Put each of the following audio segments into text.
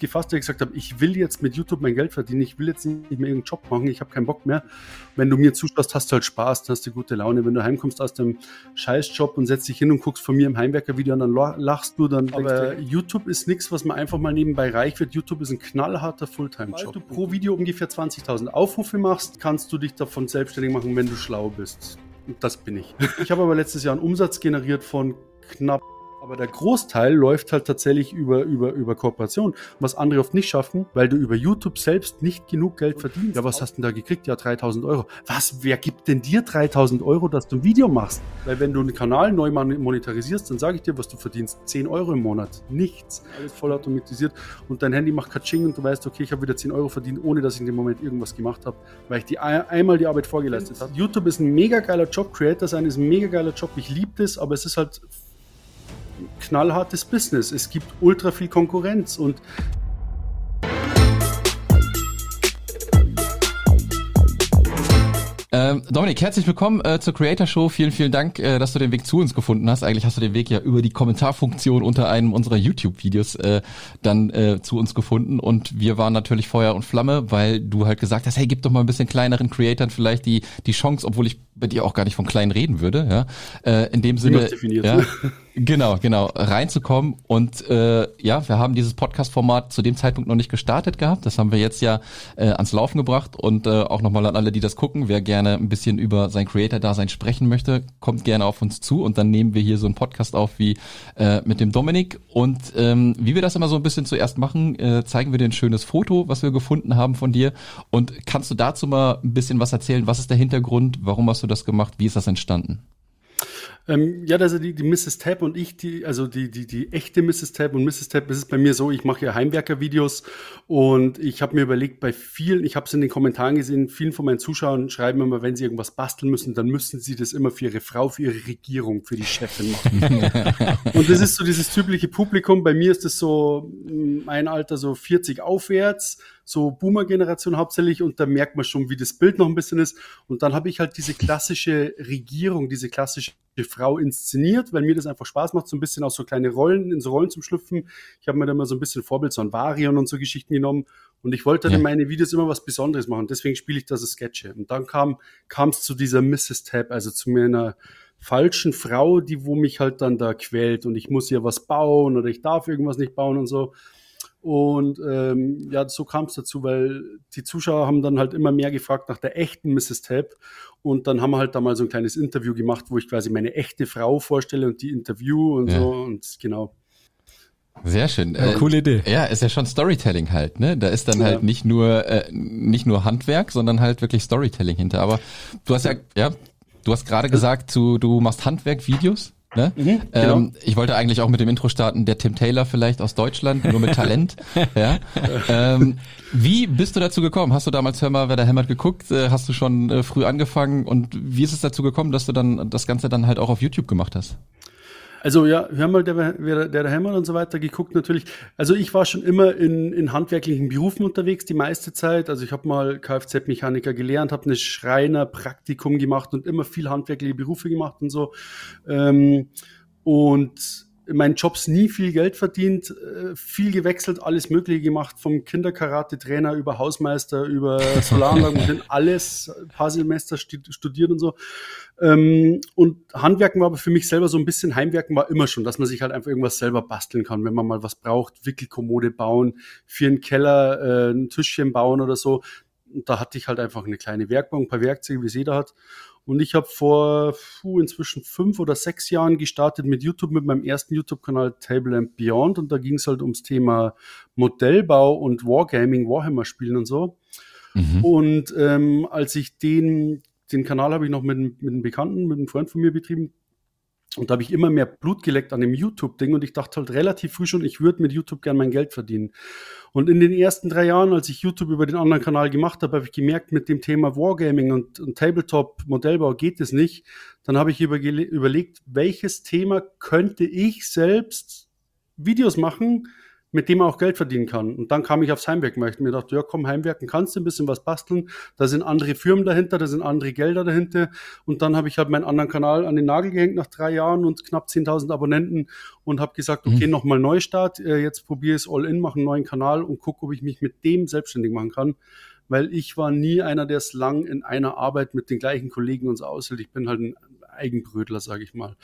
gefasst, ich gesagt habe, ich will jetzt mit YouTube mein Geld verdienen, ich will jetzt nicht mehr irgendeinen Job machen, ich habe keinen Bock mehr. Wenn du mir zuschaust, hast du halt Spaß, hast du gute Laune. Wenn du heimkommst aus dem Scheißjob und setzt dich hin und guckst von mir im Heimwerker-Video und dann lachst du, dann. Aber YouTube ist nichts, was man einfach mal nebenbei reich wird. YouTube ist ein knallharter Fulltime-Job. Weil du pro Video ungefähr 20.000 Aufrufe machst, kannst du dich davon selbstständig machen, wenn du schlau bist. Und das bin ich. Ich habe aber letztes Jahr einen Umsatz generiert von knapp aber der Großteil läuft halt tatsächlich über, über, über Kooperation, was andere oft nicht schaffen, weil du über YouTube selbst nicht genug Geld verdienst. Ja, was hast du denn da gekriegt? Ja, 3000 Euro. Was, wer gibt denn dir 3000 Euro, dass du ein Video machst? Weil wenn du einen Kanal neu monetarisierst, dann sage ich dir, was du verdienst. 10 Euro im Monat. Nichts. Alles voll automatisiert. Und dein Handy macht Katsching und du weißt, okay, ich habe wieder 10 Euro verdient, ohne dass ich in dem Moment irgendwas gemacht habe, weil ich die einmal die Arbeit vorgeleistet habe. YouTube ist ein mega geiler Job. Creator sein ist ein mega geiler Job. Ich liebe das, aber es ist halt knallhartes Business. Es gibt ultra viel Konkurrenz und Ähm, Dominik, herzlich willkommen äh, zur Creator Show. Vielen, vielen Dank, äh, dass du den Weg zu uns gefunden hast. Eigentlich hast du den Weg ja über die Kommentarfunktion unter einem unserer YouTube-Videos äh, dann äh, zu uns gefunden. Und wir waren natürlich Feuer und Flamme, weil du halt gesagt hast, hey, gib doch mal ein bisschen kleineren Creatoren vielleicht die, die Chance, obwohl ich bei dir auch gar nicht von klein reden würde, ja. Äh, in dem Sinne. Ja, Genau, genau, reinzukommen. Und äh, ja, wir haben dieses Podcast-Format zu dem Zeitpunkt noch nicht gestartet gehabt. Das haben wir jetzt ja äh, ans Laufen gebracht und äh, auch nochmal an alle, die das gucken. Wer gerne ein bisschen über sein Creator-Dasein sprechen möchte, kommt gerne auf uns zu und dann nehmen wir hier so einen Podcast auf wie äh, mit dem Dominik. Und ähm, wie wir das immer so ein bisschen zuerst machen, äh, zeigen wir dir ein schönes Foto, was wir gefunden haben von dir. Und kannst du dazu mal ein bisschen was erzählen? Was ist der Hintergrund? Warum hast du das gemacht? Wie ist das entstanden? Ähm, ja, also die, die Mrs. Tab und ich, die, also die, die, die echte Mrs. Tab und Mrs. Tab, das ist bei mir so, ich mache ja Heimwerker-Videos und ich habe mir überlegt, bei vielen, ich habe es in den Kommentaren gesehen, vielen von meinen Zuschauern schreiben immer, wenn sie irgendwas basteln müssen, dann müssen sie das immer für ihre Frau, für ihre Regierung, für die Chefin machen. und das ist so dieses typische Publikum. Bei mir ist es so mein Alter so 40 aufwärts so Boomer-Generation hauptsächlich und da merkt man schon, wie das Bild noch ein bisschen ist. Und dann habe ich halt diese klassische Regierung, diese klassische Frau inszeniert, weil mir das einfach Spaß macht, so ein bisschen auch so kleine Rollen, in so Rollen zum Schlüpfen. Ich habe mir da mal so ein bisschen Vorbild, so ein Varion und so Geschichten genommen und ich wollte dann ja. in meine Videos immer was Besonderes machen. Deswegen spiele ich da so Sketche. Und dann kam es zu dieser Mrs. Tab, also zu meiner falschen Frau, die wo mich halt dann da quält und ich muss hier was bauen oder ich darf irgendwas nicht bauen und so. Und ähm, ja, so kam es dazu, weil die Zuschauer haben dann halt immer mehr gefragt nach der echten Mrs. Tab. Und dann haben wir halt da mal so ein kleines Interview gemacht, wo ich quasi meine echte Frau vorstelle und die Interview und ja. so. Und genau. Sehr schön. Ja, äh, coole Idee. Ja, ist ja schon Storytelling halt, ne? Da ist dann ja. halt nicht nur äh, nicht nur Handwerk, sondern halt wirklich Storytelling hinter. Aber du hast ja, ja, du hast gerade gesagt, du, du machst Handwerk-Videos. Ne? Mhm, genau. ähm, ich wollte eigentlich auch mit dem Intro starten, der Tim Taylor vielleicht aus Deutschland, nur mit Talent. ja. ähm, wie bist du dazu gekommen? Hast du damals Hör mal, wer da hämmert geguckt? Äh, hast du schon äh, früh angefangen? Und wie ist es dazu gekommen, dass du dann das Ganze dann halt auch auf YouTube gemacht hast? Also ja, haben mal der, der, der Hämmer und so weiter geguckt natürlich. Also ich war schon immer in, in handwerklichen Berufen unterwegs die meiste Zeit. Also ich habe mal Kfz-Mechaniker gelernt, habe eine Schreiner-Praktikum gemacht und immer viel handwerkliche Berufe gemacht und so. Ähm, und in meinen Jobs nie viel Geld verdient, äh, viel gewechselt, alles Mögliche gemacht, vom Kinderkarate-Trainer über Hausmeister, über Solaranlagen, alles, ein paar Semester studiert und so. Ähm, und Handwerken war aber für mich selber so ein bisschen, Heimwerken war immer schon, dass man sich halt einfach irgendwas selber basteln kann, wenn man mal was braucht, Wickelkommode bauen, für einen Keller äh, ein Tischchen bauen oder so. Und da hatte ich halt einfach eine kleine Werkbank, ein paar Werkzeuge, wie es jeder hat. Und ich habe vor puh, inzwischen fünf oder sechs Jahren gestartet mit YouTube, mit meinem ersten YouTube-Kanal Table and Beyond. Und da ging es halt ums Thema Modellbau und Wargaming, Warhammer-Spielen und so. Mhm. Und ähm, als ich den, den Kanal habe ich noch mit, mit einem Bekannten, mit einem Freund von mir betrieben, und da habe ich immer mehr Blut geleckt an dem YouTube-Ding und ich dachte halt relativ früh schon, ich würde mit YouTube gern mein Geld verdienen. Und in den ersten drei Jahren, als ich YouTube über den anderen Kanal gemacht habe, habe ich gemerkt, mit dem Thema Wargaming und, und Tabletop-Modellbau geht es nicht. Dann habe ich überlegt, welches Thema könnte ich selbst Videos machen, mit dem man auch Geld verdienen kann. Und dann kam ich aufs Heimwerken, weil ich mir dachte, ja komm, Heimwerken kannst du ein bisschen was basteln. Da sind andere Firmen dahinter, da sind andere Gelder dahinter. Und dann habe ich halt meinen anderen Kanal an den Nagel gehängt nach drei Jahren und knapp 10.000 Abonnenten und habe gesagt, okay, mhm. nochmal Neustart. Äh, jetzt probiere ich es all in, mache einen neuen Kanal und gucke, ob ich mich mit dem selbstständig machen kann. Weil ich war nie einer, der es lang in einer Arbeit mit den gleichen Kollegen uns aushält. Ich bin halt ein Eigenbrötler, sage ich mal.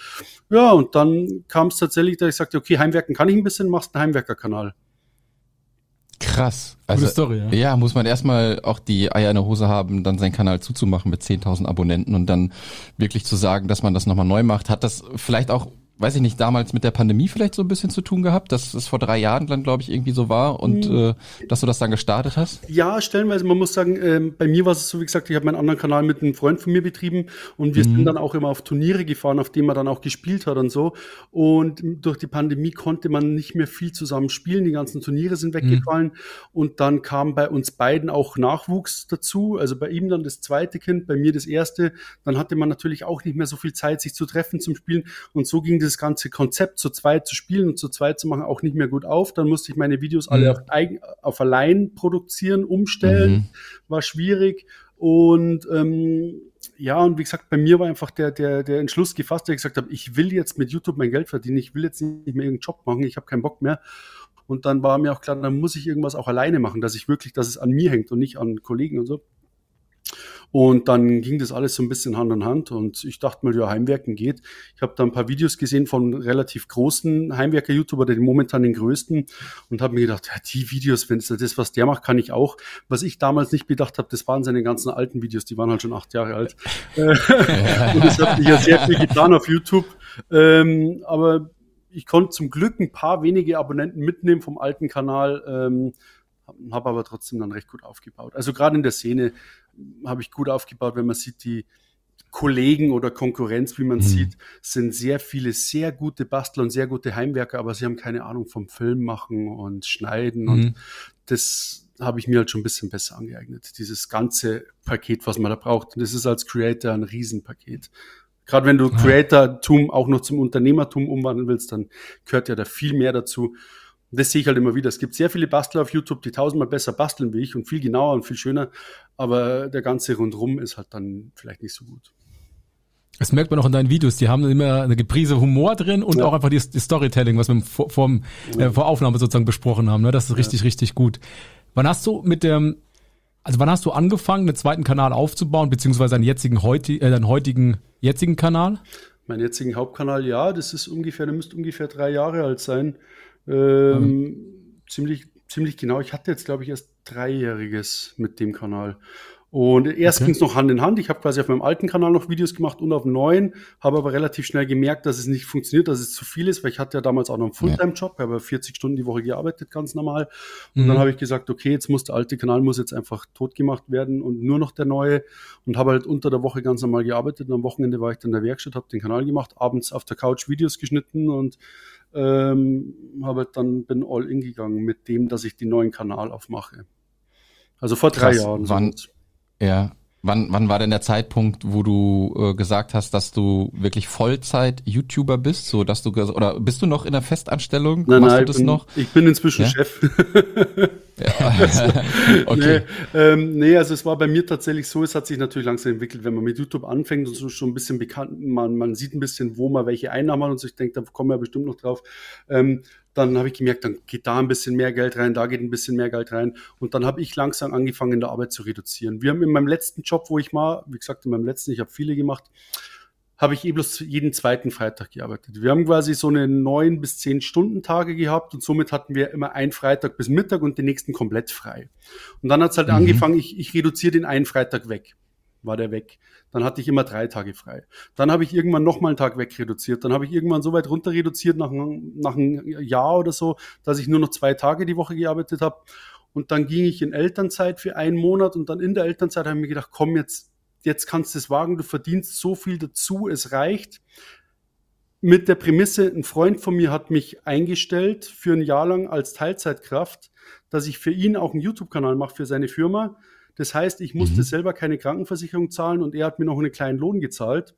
Ja, und dann kam es tatsächlich, dass ich sagte, okay, Heimwerken kann ich ein bisschen, machst einen Heimwerkerkanal. Krass. Also, Story, ja. ja, muss man erstmal auch die Eier in der Hose haben, dann seinen Kanal zuzumachen mit 10.000 Abonnenten und dann wirklich zu sagen, dass man das nochmal neu macht. Hat das vielleicht auch weiß ich nicht, damals mit der Pandemie vielleicht so ein bisschen zu tun gehabt, dass es vor drei Jahren dann, glaube ich, irgendwie so war und mhm. äh, dass du das dann gestartet hast? Ja, stellenweise. Man muss sagen, ähm, bei mir war es so, wie gesagt, ich habe meinen anderen Kanal mit einem Freund von mir betrieben und wir mhm. sind dann auch immer auf Turniere gefahren, auf denen man dann auch gespielt hat und so. Und durch die Pandemie konnte man nicht mehr viel zusammen spielen. Die ganzen Turniere sind mhm. weggefallen mhm. und dann kam bei uns beiden auch Nachwuchs dazu. Also bei ihm dann das zweite Kind, bei mir das erste. Dann hatte man natürlich auch nicht mehr so viel Zeit, sich zu treffen zum Spielen und so ging das dieses ganze Konzept zu zweit zu spielen und zu zweit zu machen auch nicht mehr gut auf. Dann musste ich meine Videos alle mhm. auf, eigen, auf allein produzieren, umstellen. Mhm. War schwierig. Und ähm, ja, und wie gesagt, bei mir war einfach der, der, der Entschluss gefasst, der gesagt habe, ich will jetzt mit YouTube mein Geld verdienen, ich will jetzt nicht mehr irgendeinen Job machen, ich habe keinen Bock mehr. Und dann war mir auch klar, dann muss ich irgendwas auch alleine machen, dass ich wirklich, dass es an mir hängt und nicht an Kollegen und so. Und dann ging das alles so ein bisschen Hand in Hand und ich dachte mal, ja, Heimwerken geht. Ich habe da ein paar Videos gesehen von relativ großen Heimwerker-YouTuber, den momentan den größten und habe mir gedacht, ja, die Videos, wenn es das, was der macht, kann ich auch. Was ich damals nicht bedacht habe, das waren seine ganzen alten Videos, die waren halt schon acht Jahre alt. und das hat mich ja sehr viel getan auf YouTube. Ähm, aber ich konnte zum Glück ein paar wenige Abonnenten mitnehmen vom alten Kanal. Ähm, habe aber trotzdem dann recht gut aufgebaut. Also gerade in der Szene habe ich gut aufgebaut, wenn man sieht, die Kollegen oder Konkurrenz, wie man mhm. sieht, sind sehr viele sehr gute Bastler und sehr gute Heimwerker, aber sie haben keine Ahnung vom Film machen und schneiden mhm. und das habe ich mir halt schon ein bisschen besser angeeignet. Dieses ganze Paket, was man da braucht. Und das ist als Creator ein Riesenpaket. Gerade wenn du. Creator-Tum auch noch zum Unternehmertum umwandeln willst, dann gehört ja da viel mehr dazu das sehe ich halt immer wieder. Es gibt sehr viele Bastler auf YouTube, die tausendmal besser basteln wie ich und viel genauer und viel schöner, aber der ganze Rundrum ist halt dann vielleicht nicht so gut. Das merkt man auch in deinen Videos, die haben immer eine Geprise Humor drin und ja. auch einfach die, die, Storytelling, was wir vor, vor, äh, vor Aufnahme sozusagen besprochen haben. Ne? Das ist richtig, ja. richtig gut. Wann hast du mit dem, also wann hast du angefangen, einen zweiten Kanal aufzubauen, beziehungsweise deinen jetzigen, heute, äh, deinen heutigen, jetzigen Kanal? Mein jetzigen Hauptkanal, ja, das ist ungefähr, der müsste ungefähr drei Jahre alt sein. Ähm, mhm. Ziemlich, ziemlich genau. Ich hatte jetzt, glaube ich, erst Dreijähriges mit dem Kanal. Und erst okay. ging es noch Hand in Hand. Ich habe quasi auf meinem alten Kanal noch Videos gemacht und auf dem neuen, habe aber relativ schnell gemerkt, dass es nicht funktioniert, dass es zu viel ist, weil ich hatte ja damals auch noch einen Fulltime-Job, habe 40 Stunden die Woche gearbeitet, ganz normal. Und mhm. dann habe ich gesagt, okay, jetzt muss der alte Kanal muss jetzt einfach tot gemacht werden und nur noch der neue. Und habe halt unter der Woche ganz normal gearbeitet. Und am Wochenende war ich dann in der Werkstatt, habe den Kanal gemacht, abends auf der Couch Videos geschnitten und ähm, habe dann bin all in gegangen mit dem, dass ich den neuen Kanal aufmache. Also vor drei Krass, Jahren. Wann, ja, Wann, wann war denn der Zeitpunkt, wo du äh, gesagt hast, dass du wirklich Vollzeit-YouTuber bist, so dass du oder bist du noch in der Festanstellung? Nein, Machst nein, du das bin, noch? Ich bin inzwischen ja? Chef. ja. okay. Nee, ähm, nee, also es war bei mir tatsächlich so, es hat sich natürlich langsam entwickelt, wenn man mit YouTube anfängt und so schon ein bisschen bekannt, man, man sieht ein bisschen, wo man welche Einnahmen hat und so, ich denke, da kommen wir bestimmt noch drauf. Ähm, dann habe ich gemerkt, dann geht da ein bisschen mehr Geld rein, da geht ein bisschen mehr Geld rein. Und dann habe ich langsam angefangen, in der Arbeit zu reduzieren. Wir haben in meinem letzten Job, wo ich war, wie gesagt, in meinem letzten, ich habe viele gemacht, habe ich eh bloß jeden zweiten Freitag gearbeitet. Wir haben quasi so eine neun bis zehn Stunden Tage gehabt und somit hatten wir immer einen Freitag bis Mittag und den nächsten komplett frei. Und dann hat es halt mhm. angefangen, ich, ich reduziere den einen Freitag weg war der weg. Dann hatte ich immer drei Tage frei. Dann habe ich irgendwann nochmal einen Tag wegreduziert. Dann habe ich irgendwann so weit runter reduziert nach, nach einem Jahr oder so, dass ich nur noch zwei Tage die Woche gearbeitet habe. Und dann ging ich in Elternzeit für einen Monat und dann in der Elternzeit habe ich mir gedacht, komm, jetzt, jetzt kannst du es wagen, du verdienst so viel dazu, es reicht. Mit der Prämisse, ein Freund von mir hat mich eingestellt für ein Jahr lang als Teilzeitkraft, dass ich für ihn auch einen YouTube-Kanal mache für seine Firma das heißt, ich musste mhm. selber keine Krankenversicherung zahlen und er hat mir noch einen kleinen Lohn gezahlt.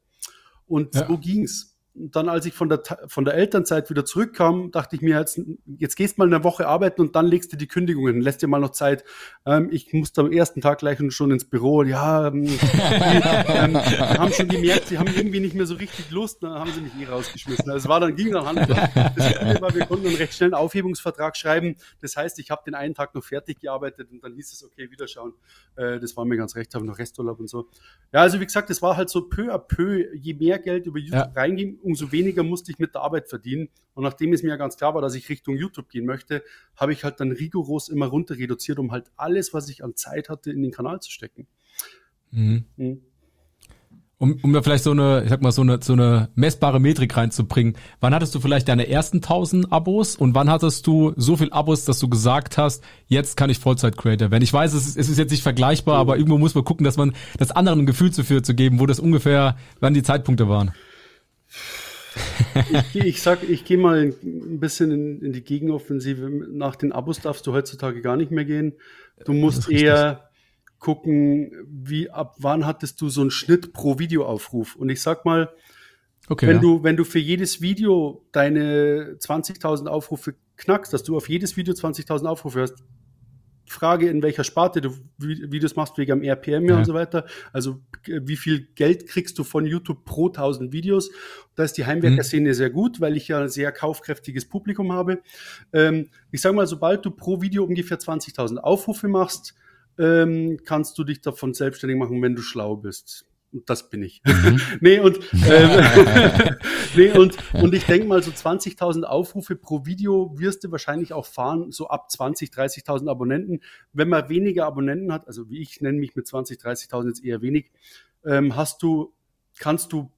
Und ja. so ging's. Dann, als ich von der, von der Elternzeit wieder zurückkam, dachte ich mir, jetzt, jetzt gehst mal eine Woche arbeiten und dann legst du die Kündigung hin, lässt dir mal noch Zeit. Ähm, ich musste am ersten Tag gleich schon ins Büro. Ja, ähm, ähm, haben schon gemerkt, sie haben irgendwie nicht mehr so richtig Lust, dann haben sie mich eh rausgeschmissen. Also es war dann, ging dann Hand. Das Gute war, wir konnten einen recht schnellen Aufhebungsvertrag schreiben. Das heißt, ich habe den einen Tag noch fertig gearbeitet und dann hieß es, okay, wiederschauen. Äh, das war mir ganz recht, habe noch Resturlaub und so. Ja, also wie gesagt, es war halt so peu à peu, je mehr Geld über YouTube ja. reinging, umso weniger musste ich mit der Arbeit verdienen. Und nachdem es mir ja ganz klar war, dass ich Richtung YouTube gehen möchte, habe ich halt dann rigoros immer runter reduziert, um halt alles, was ich an Zeit hatte, in den Kanal zu stecken. Mhm. Mhm. Um, um da vielleicht so eine, ich sag mal, so eine, so eine messbare Metrik reinzubringen. Wann hattest du vielleicht deine ersten 1000 Abos und wann hattest du so viel Abos, dass du gesagt hast, jetzt kann ich Vollzeit-Creator werden? Ich weiß, es ist, es ist jetzt nicht vergleichbar, aber irgendwo muss man gucken, dass man das anderen ein Gefühl dafür zu geben, wo das ungefähr, wann die Zeitpunkte waren. Ich, ich sag, ich gehe mal ein bisschen in, in die Gegenoffensive. Nach den Abos darfst du heutzutage gar nicht mehr gehen. Du musst eher gucken, wie ab wann hattest du so einen Schnitt pro Videoaufruf. Und ich sag mal, okay, wenn ja. du wenn du für jedes Video deine 20.000 Aufrufe knackst, dass du auf jedes Video 20.000 Aufrufe hast, Frage, in welcher Sparte du Videos machst, wegen am RPM ja. und so weiter. Also wie viel Geld kriegst du von YouTube pro 1000 Videos? Da ist die Heimwerker-Szene mhm. sehr gut, weil ich ja ein sehr kaufkräftiges Publikum habe. Ähm, ich sage mal, sobald du pro Video ungefähr 20.000 Aufrufe machst, ähm, kannst du dich davon selbstständig machen, wenn du schlau bist. Und das bin ich. Mhm. nee, und, ähm, nee, und, und ich denke mal, so 20.000 Aufrufe pro Video wirst du wahrscheinlich auch fahren, so ab 20, 30.000 Abonnenten. Wenn man weniger Abonnenten hat, also wie ich nenne mich mit 20, 30.000 jetzt eher wenig, ähm, hast du, kannst du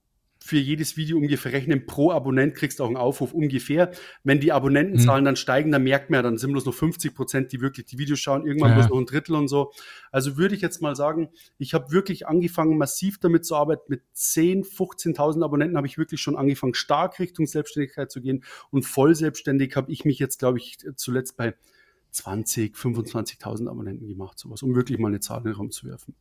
für jedes Video ungefähr rechnen. Pro Abonnent kriegst du auch einen Aufruf ungefähr. Wenn die Abonnentenzahlen mhm. dann steigen, dann merkt man ja, dann sind bloß noch 50 Prozent, die wirklich die Videos schauen, irgendwann ja. bloß noch ein Drittel und so. Also würde ich jetzt mal sagen, ich habe wirklich angefangen, massiv damit zu arbeiten. Mit 10, 15.000 Abonnenten habe ich wirklich schon angefangen, stark Richtung Selbstständigkeit zu gehen. Und voll selbstständig habe ich mich jetzt, glaube ich, zuletzt bei 20, 25.000 Abonnenten gemacht, sowas, um wirklich mal eine Zahl in den Raum zu werfen.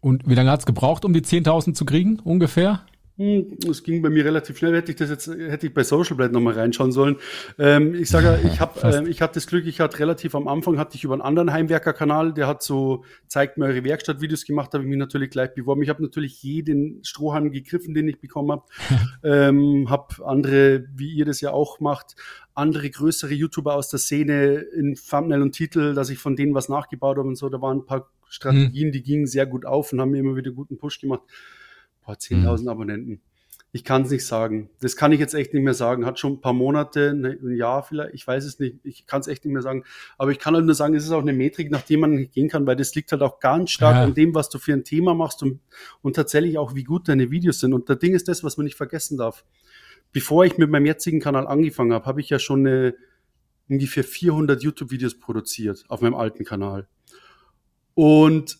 Und wie lange hat es gebraucht, um die 10.000 zu kriegen, ungefähr? Hm, es ging bei mir relativ schnell. Hätte ich das jetzt, hätte ich bei Social Blade nochmal reinschauen sollen. Ähm, ich sage, ich habe, äh, ich hatte das Glück, ich hatte relativ am Anfang hatte ich über einen anderen Heimwerker-Kanal, der hat so zeigt mir eure Werkstattvideos gemacht, habe ich mich natürlich gleich beworben. Ich habe natürlich jeden Strohhalm gegriffen, den ich bekommen habe. ähm, habe andere, wie ihr das ja auch macht, andere größere YouTuber aus der Szene in Thumbnail und Titel, dass ich von denen was nachgebaut habe und so. Da waren ein paar Strategien, hm. die gingen sehr gut auf und haben mir immer wieder guten Push gemacht. Boah, 10.000 mhm. Abonnenten. Ich kann es nicht sagen. Das kann ich jetzt echt nicht mehr sagen. Hat schon ein paar Monate, ne, ein Jahr vielleicht. Ich weiß es nicht. Ich kann es echt nicht mehr sagen. Aber ich kann halt nur sagen, es ist auch eine Metrik, nach der man gehen kann, weil das liegt halt auch ganz stark ja. an dem, was du für ein Thema machst und, und tatsächlich auch, wie gut deine Videos sind. Und der Ding ist das, was man nicht vergessen darf. Bevor ich mit meinem jetzigen Kanal angefangen habe, habe ich ja schon eine, ungefähr 400 YouTube-Videos produziert auf meinem alten Kanal. Und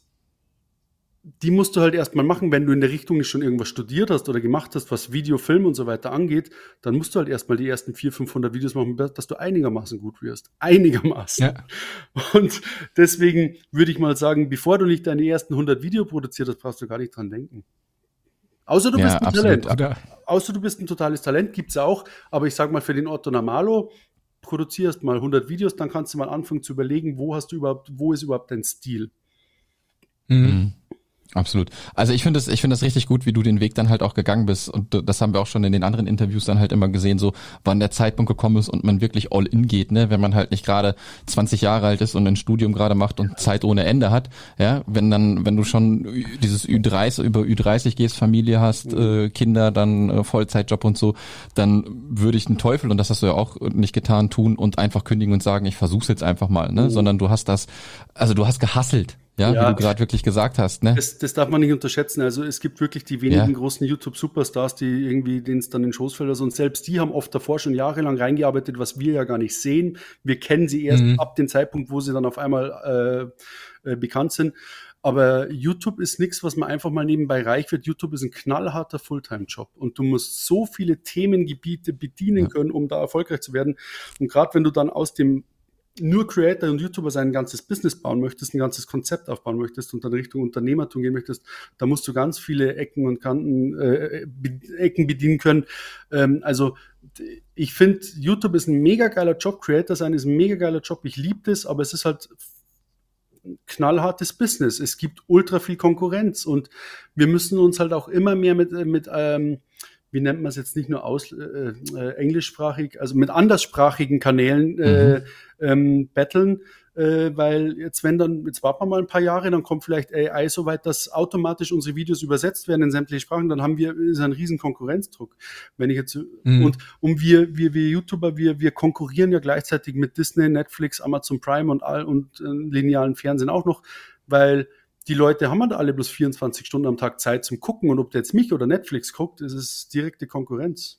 die musst du halt erstmal machen, wenn du in der Richtung nicht schon irgendwas studiert hast oder gemacht hast, was Video, Film und so weiter angeht, dann musst du halt erstmal die ersten 400, 500 Videos machen, dass du einigermaßen gut wirst. Einigermaßen. Ja. Und deswegen würde ich mal sagen, bevor du nicht deine ersten 100 Video produziert hast, brauchst du gar nicht dran denken. Außer du ja, bist ein absolut. Talent. Außer du bist ein totales Talent, gibt's auch. Aber ich sag mal, für den Otto Normalo, produzierst mal 100 Videos, dann kannst du mal anfangen zu überlegen, wo hast du überhaupt, wo ist überhaupt dein Stil? Mhm. Absolut. Also ich finde es, ich finde es richtig gut, wie du den Weg dann halt auch gegangen bist. Und das haben wir auch schon in den anderen Interviews dann halt immer gesehen, so wann der Zeitpunkt gekommen ist und man wirklich all in geht, ne? Wenn man halt nicht gerade 20 Jahre alt ist und ein Studium gerade macht und Zeit ohne Ende hat, ja, wenn dann, wenn du schon dieses Ü30 über Ü30 gehst, Familie hast, äh, Kinder, dann äh, Vollzeitjob und so, dann würde ich den Teufel, und das hast du ja auch nicht getan, tun und einfach kündigen und sagen, ich versuch's jetzt einfach mal, ne? Mhm. Sondern du hast das, also du hast gehasselt ja, ja, wie du gerade wirklich gesagt hast, ne? Das, das darf man nicht unterschätzen. Also es gibt wirklich die wenigen ja. großen YouTube-Superstars, die irgendwie denen es dann in den Schoß fällt. Also und selbst die haben oft davor schon jahrelang reingearbeitet, was wir ja gar nicht sehen. Wir kennen sie erst mhm. ab dem Zeitpunkt, wo sie dann auf einmal äh, äh, bekannt sind. Aber YouTube ist nichts, was man einfach mal nebenbei reich wird. YouTube ist ein knallharter Fulltime-Job und du musst so viele Themengebiete bedienen ja. können, um da erfolgreich zu werden. Und gerade wenn du dann aus dem nur Creator und YouTuber sein ganzes Business bauen möchtest, ein ganzes Konzept aufbauen möchtest und dann Richtung Unternehmertum gehen möchtest, da musst du ganz viele Ecken und Kanten, äh, Ecken bedienen können. Ähm, also ich finde, YouTube ist ein mega geiler Job, Creator sein ist ein mega geiler Job, ich liebe das, aber es ist halt knallhartes Business. Es gibt ultra viel Konkurrenz und wir müssen uns halt auch immer mehr mit, mit ähm, wie nennt man es jetzt nicht nur aus äh, äh, englischsprachig, also mit anderssprachigen Kanälen äh, mhm. ähm, battlen, äh, weil jetzt wenn dann, jetzt warten wir mal ein paar Jahre, dann kommt vielleicht AI so weit, dass automatisch unsere Videos übersetzt werden in sämtliche Sprachen, dann haben wir ist ein riesen Konkurrenzdruck. Wenn ich jetzt mhm. und um wir wir wir YouTuber wir wir konkurrieren ja gleichzeitig mit Disney, Netflix, Amazon Prime und all und äh, linearen Fernsehen auch noch, weil die Leute haben halt alle bloß 24 Stunden am Tag Zeit zum Gucken und ob der jetzt mich oder Netflix guckt, ist es direkte Konkurrenz.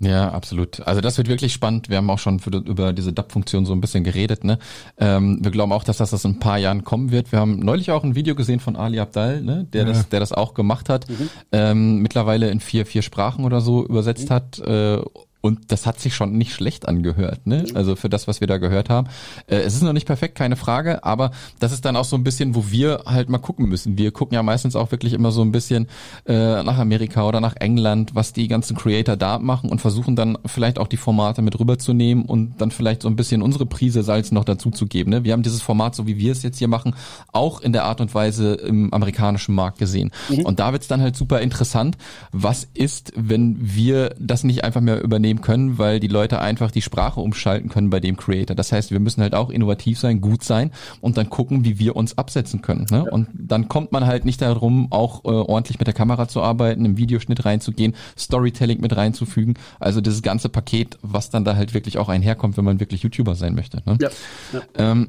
Ja, absolut. Also das wird wirklich spannend. Wir haben auch schon für, über diese DAP-Funktion so ein bisschen geredet. Ne? Ähm, wir glauben auch, dass das, das in ein paar Jahren kommen wird. Wir haben neulich auch ein Video gesehen von Ali Abdal, ne? der, ja. das, der das auch gemacht hat. Mhm. Ähm, mittlerweile in vier, vier Sprachen oder so übersetzt mhm. hat. Äh, und das hat sich schon nicht schlecht angehört, ne? Mhm. Also für das, was wir da gehört haben. Äh, es ist noch nicht perfekt, keine Frage, aber das ist dann auch so ein bisschen, wo wir halt mal gucken müssen. Wir gucken ja meistens auch wirklich immer so ein bisschen äh, nach Amerika oder nach England, was die ganzen Creator da machen und versuchen dann vielleicht auch die Formate mit rüberzunehmen und dann vielleicht so ein bisschen unsere Prise Salz noch dazu zu geben. Ne? Wir haben dieses Format, so wie wir es jetzt hier machen, auch in der Art und Weise im amerikanischen Markt gesehen. Mhm. Und da wird's dann halt super interessant. Was ist, wenn wir das nicht einfach mehr übernehmen? Nehmen können, weil die Leute einfach die Sprache umschalten können bei dem Creator. Das heißt, wir müssen halt auch innovativ sein, gut sein und dann gucken, wie wir uns absetzen können. Ne? Ja. Und dann kommt man halt nicht darum, auch äh, ordentlich mit der Kamera zu arbeiten, im Videoschnitt reinzugehen, Storytelling mit reinzufügen. Also dieses ganze Paket, was dann da halt wirklich auch einherkommt, wenn man wirklich YouTuber sein möchte. Ne? Ja. ja. Ähm,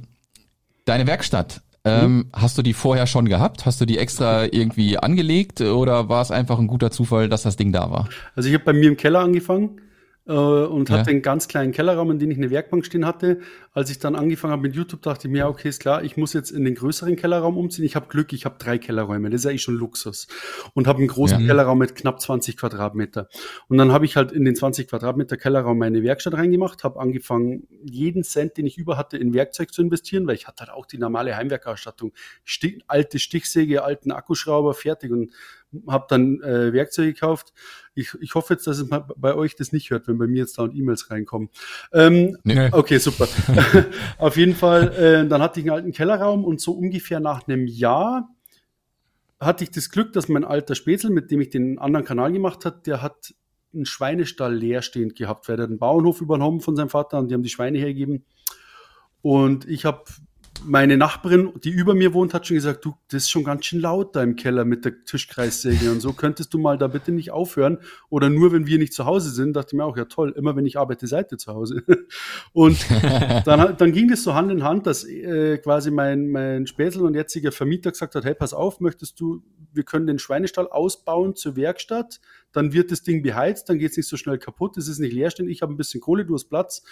deine Werkstatt, ähm, mhm. Hast du die vorher schon gehabt? Hast du die extra irgendwie angelegt oder war es einfach ein guter Zufall, dass das Ding da war? Also ich habe bei mir im Keller angefangen äh, und ja. hatte einen ganz kleinen Kellerraum, in dem ich eine Werkbank stehen hatte. Als ich dann angefangen habe mit YouTube, dachte ich mir, okay, ist klar, ich muss jetzt in den größeren Kellerraum umziehen. Ich habe Glück, ich habe drei Kellerräume, das ist eh schon Luxus. Und habe einen großen ja. Kellerraum mit knapp 20 Quadratmeter. Und dann habe ich halt in den 20 Quadratmeter Kellerraum meine Werkstatt reingemacht, habe angefangen, jeden Cent, den ich über hatte, in Werkzeug zu investieren, weil ich hatte halt auch die normale Heimwerkausstattung. Stich, alte Stichsäge, alten Akkuschrauber, fertig und habe dann äh, Werkzeuge gekauft. Ich, ich hoffe jetzt, dass es bei euch das nicht hört, wenn bei mir jetzt da und E-Mails reinkommen. Ähm, nee. Okay, super. Auf jeden Fall, äh, dann hatte ich einen alten Kellerraum und so ungefähr nach einem Jahr hatte ich das Glück, dass mein alter Spätzl, mit dem ich den anderen Kanal gemacht hat, der hat einen Schweinestall leerstehend gehabt, weil er einen Bauernhof übernommen von seinem Vater und die haben die Schweine hergegeben. Und ich habe meine Nachbarin, die über mir wohnt, hat schon gesagt, du, das ist schon ganz schön laut da im Keller mit der Tischkreissäge und so. Könntest du mal da bitte nicht aufhören? Oder nur, wenn wir nicht zu Hause sind, dachte ich mir auch, ja toll, immer wenn ich arbeite, seid ihr zu Hause. Und dann, dann ging das so Hand in Hand, dass äh, quasi mein, mein Späßel und jetziger Vermieter gesagt hat, hey, pass auf, möchtest du, wir können den Schweinestall ausbauen zur Werkstatt, dann wird das Ding beheizt, dann geht es nicht so schnell kaputt, es ist nicht leerstehend, ich habe ein bisschen Kohle, du hast Platz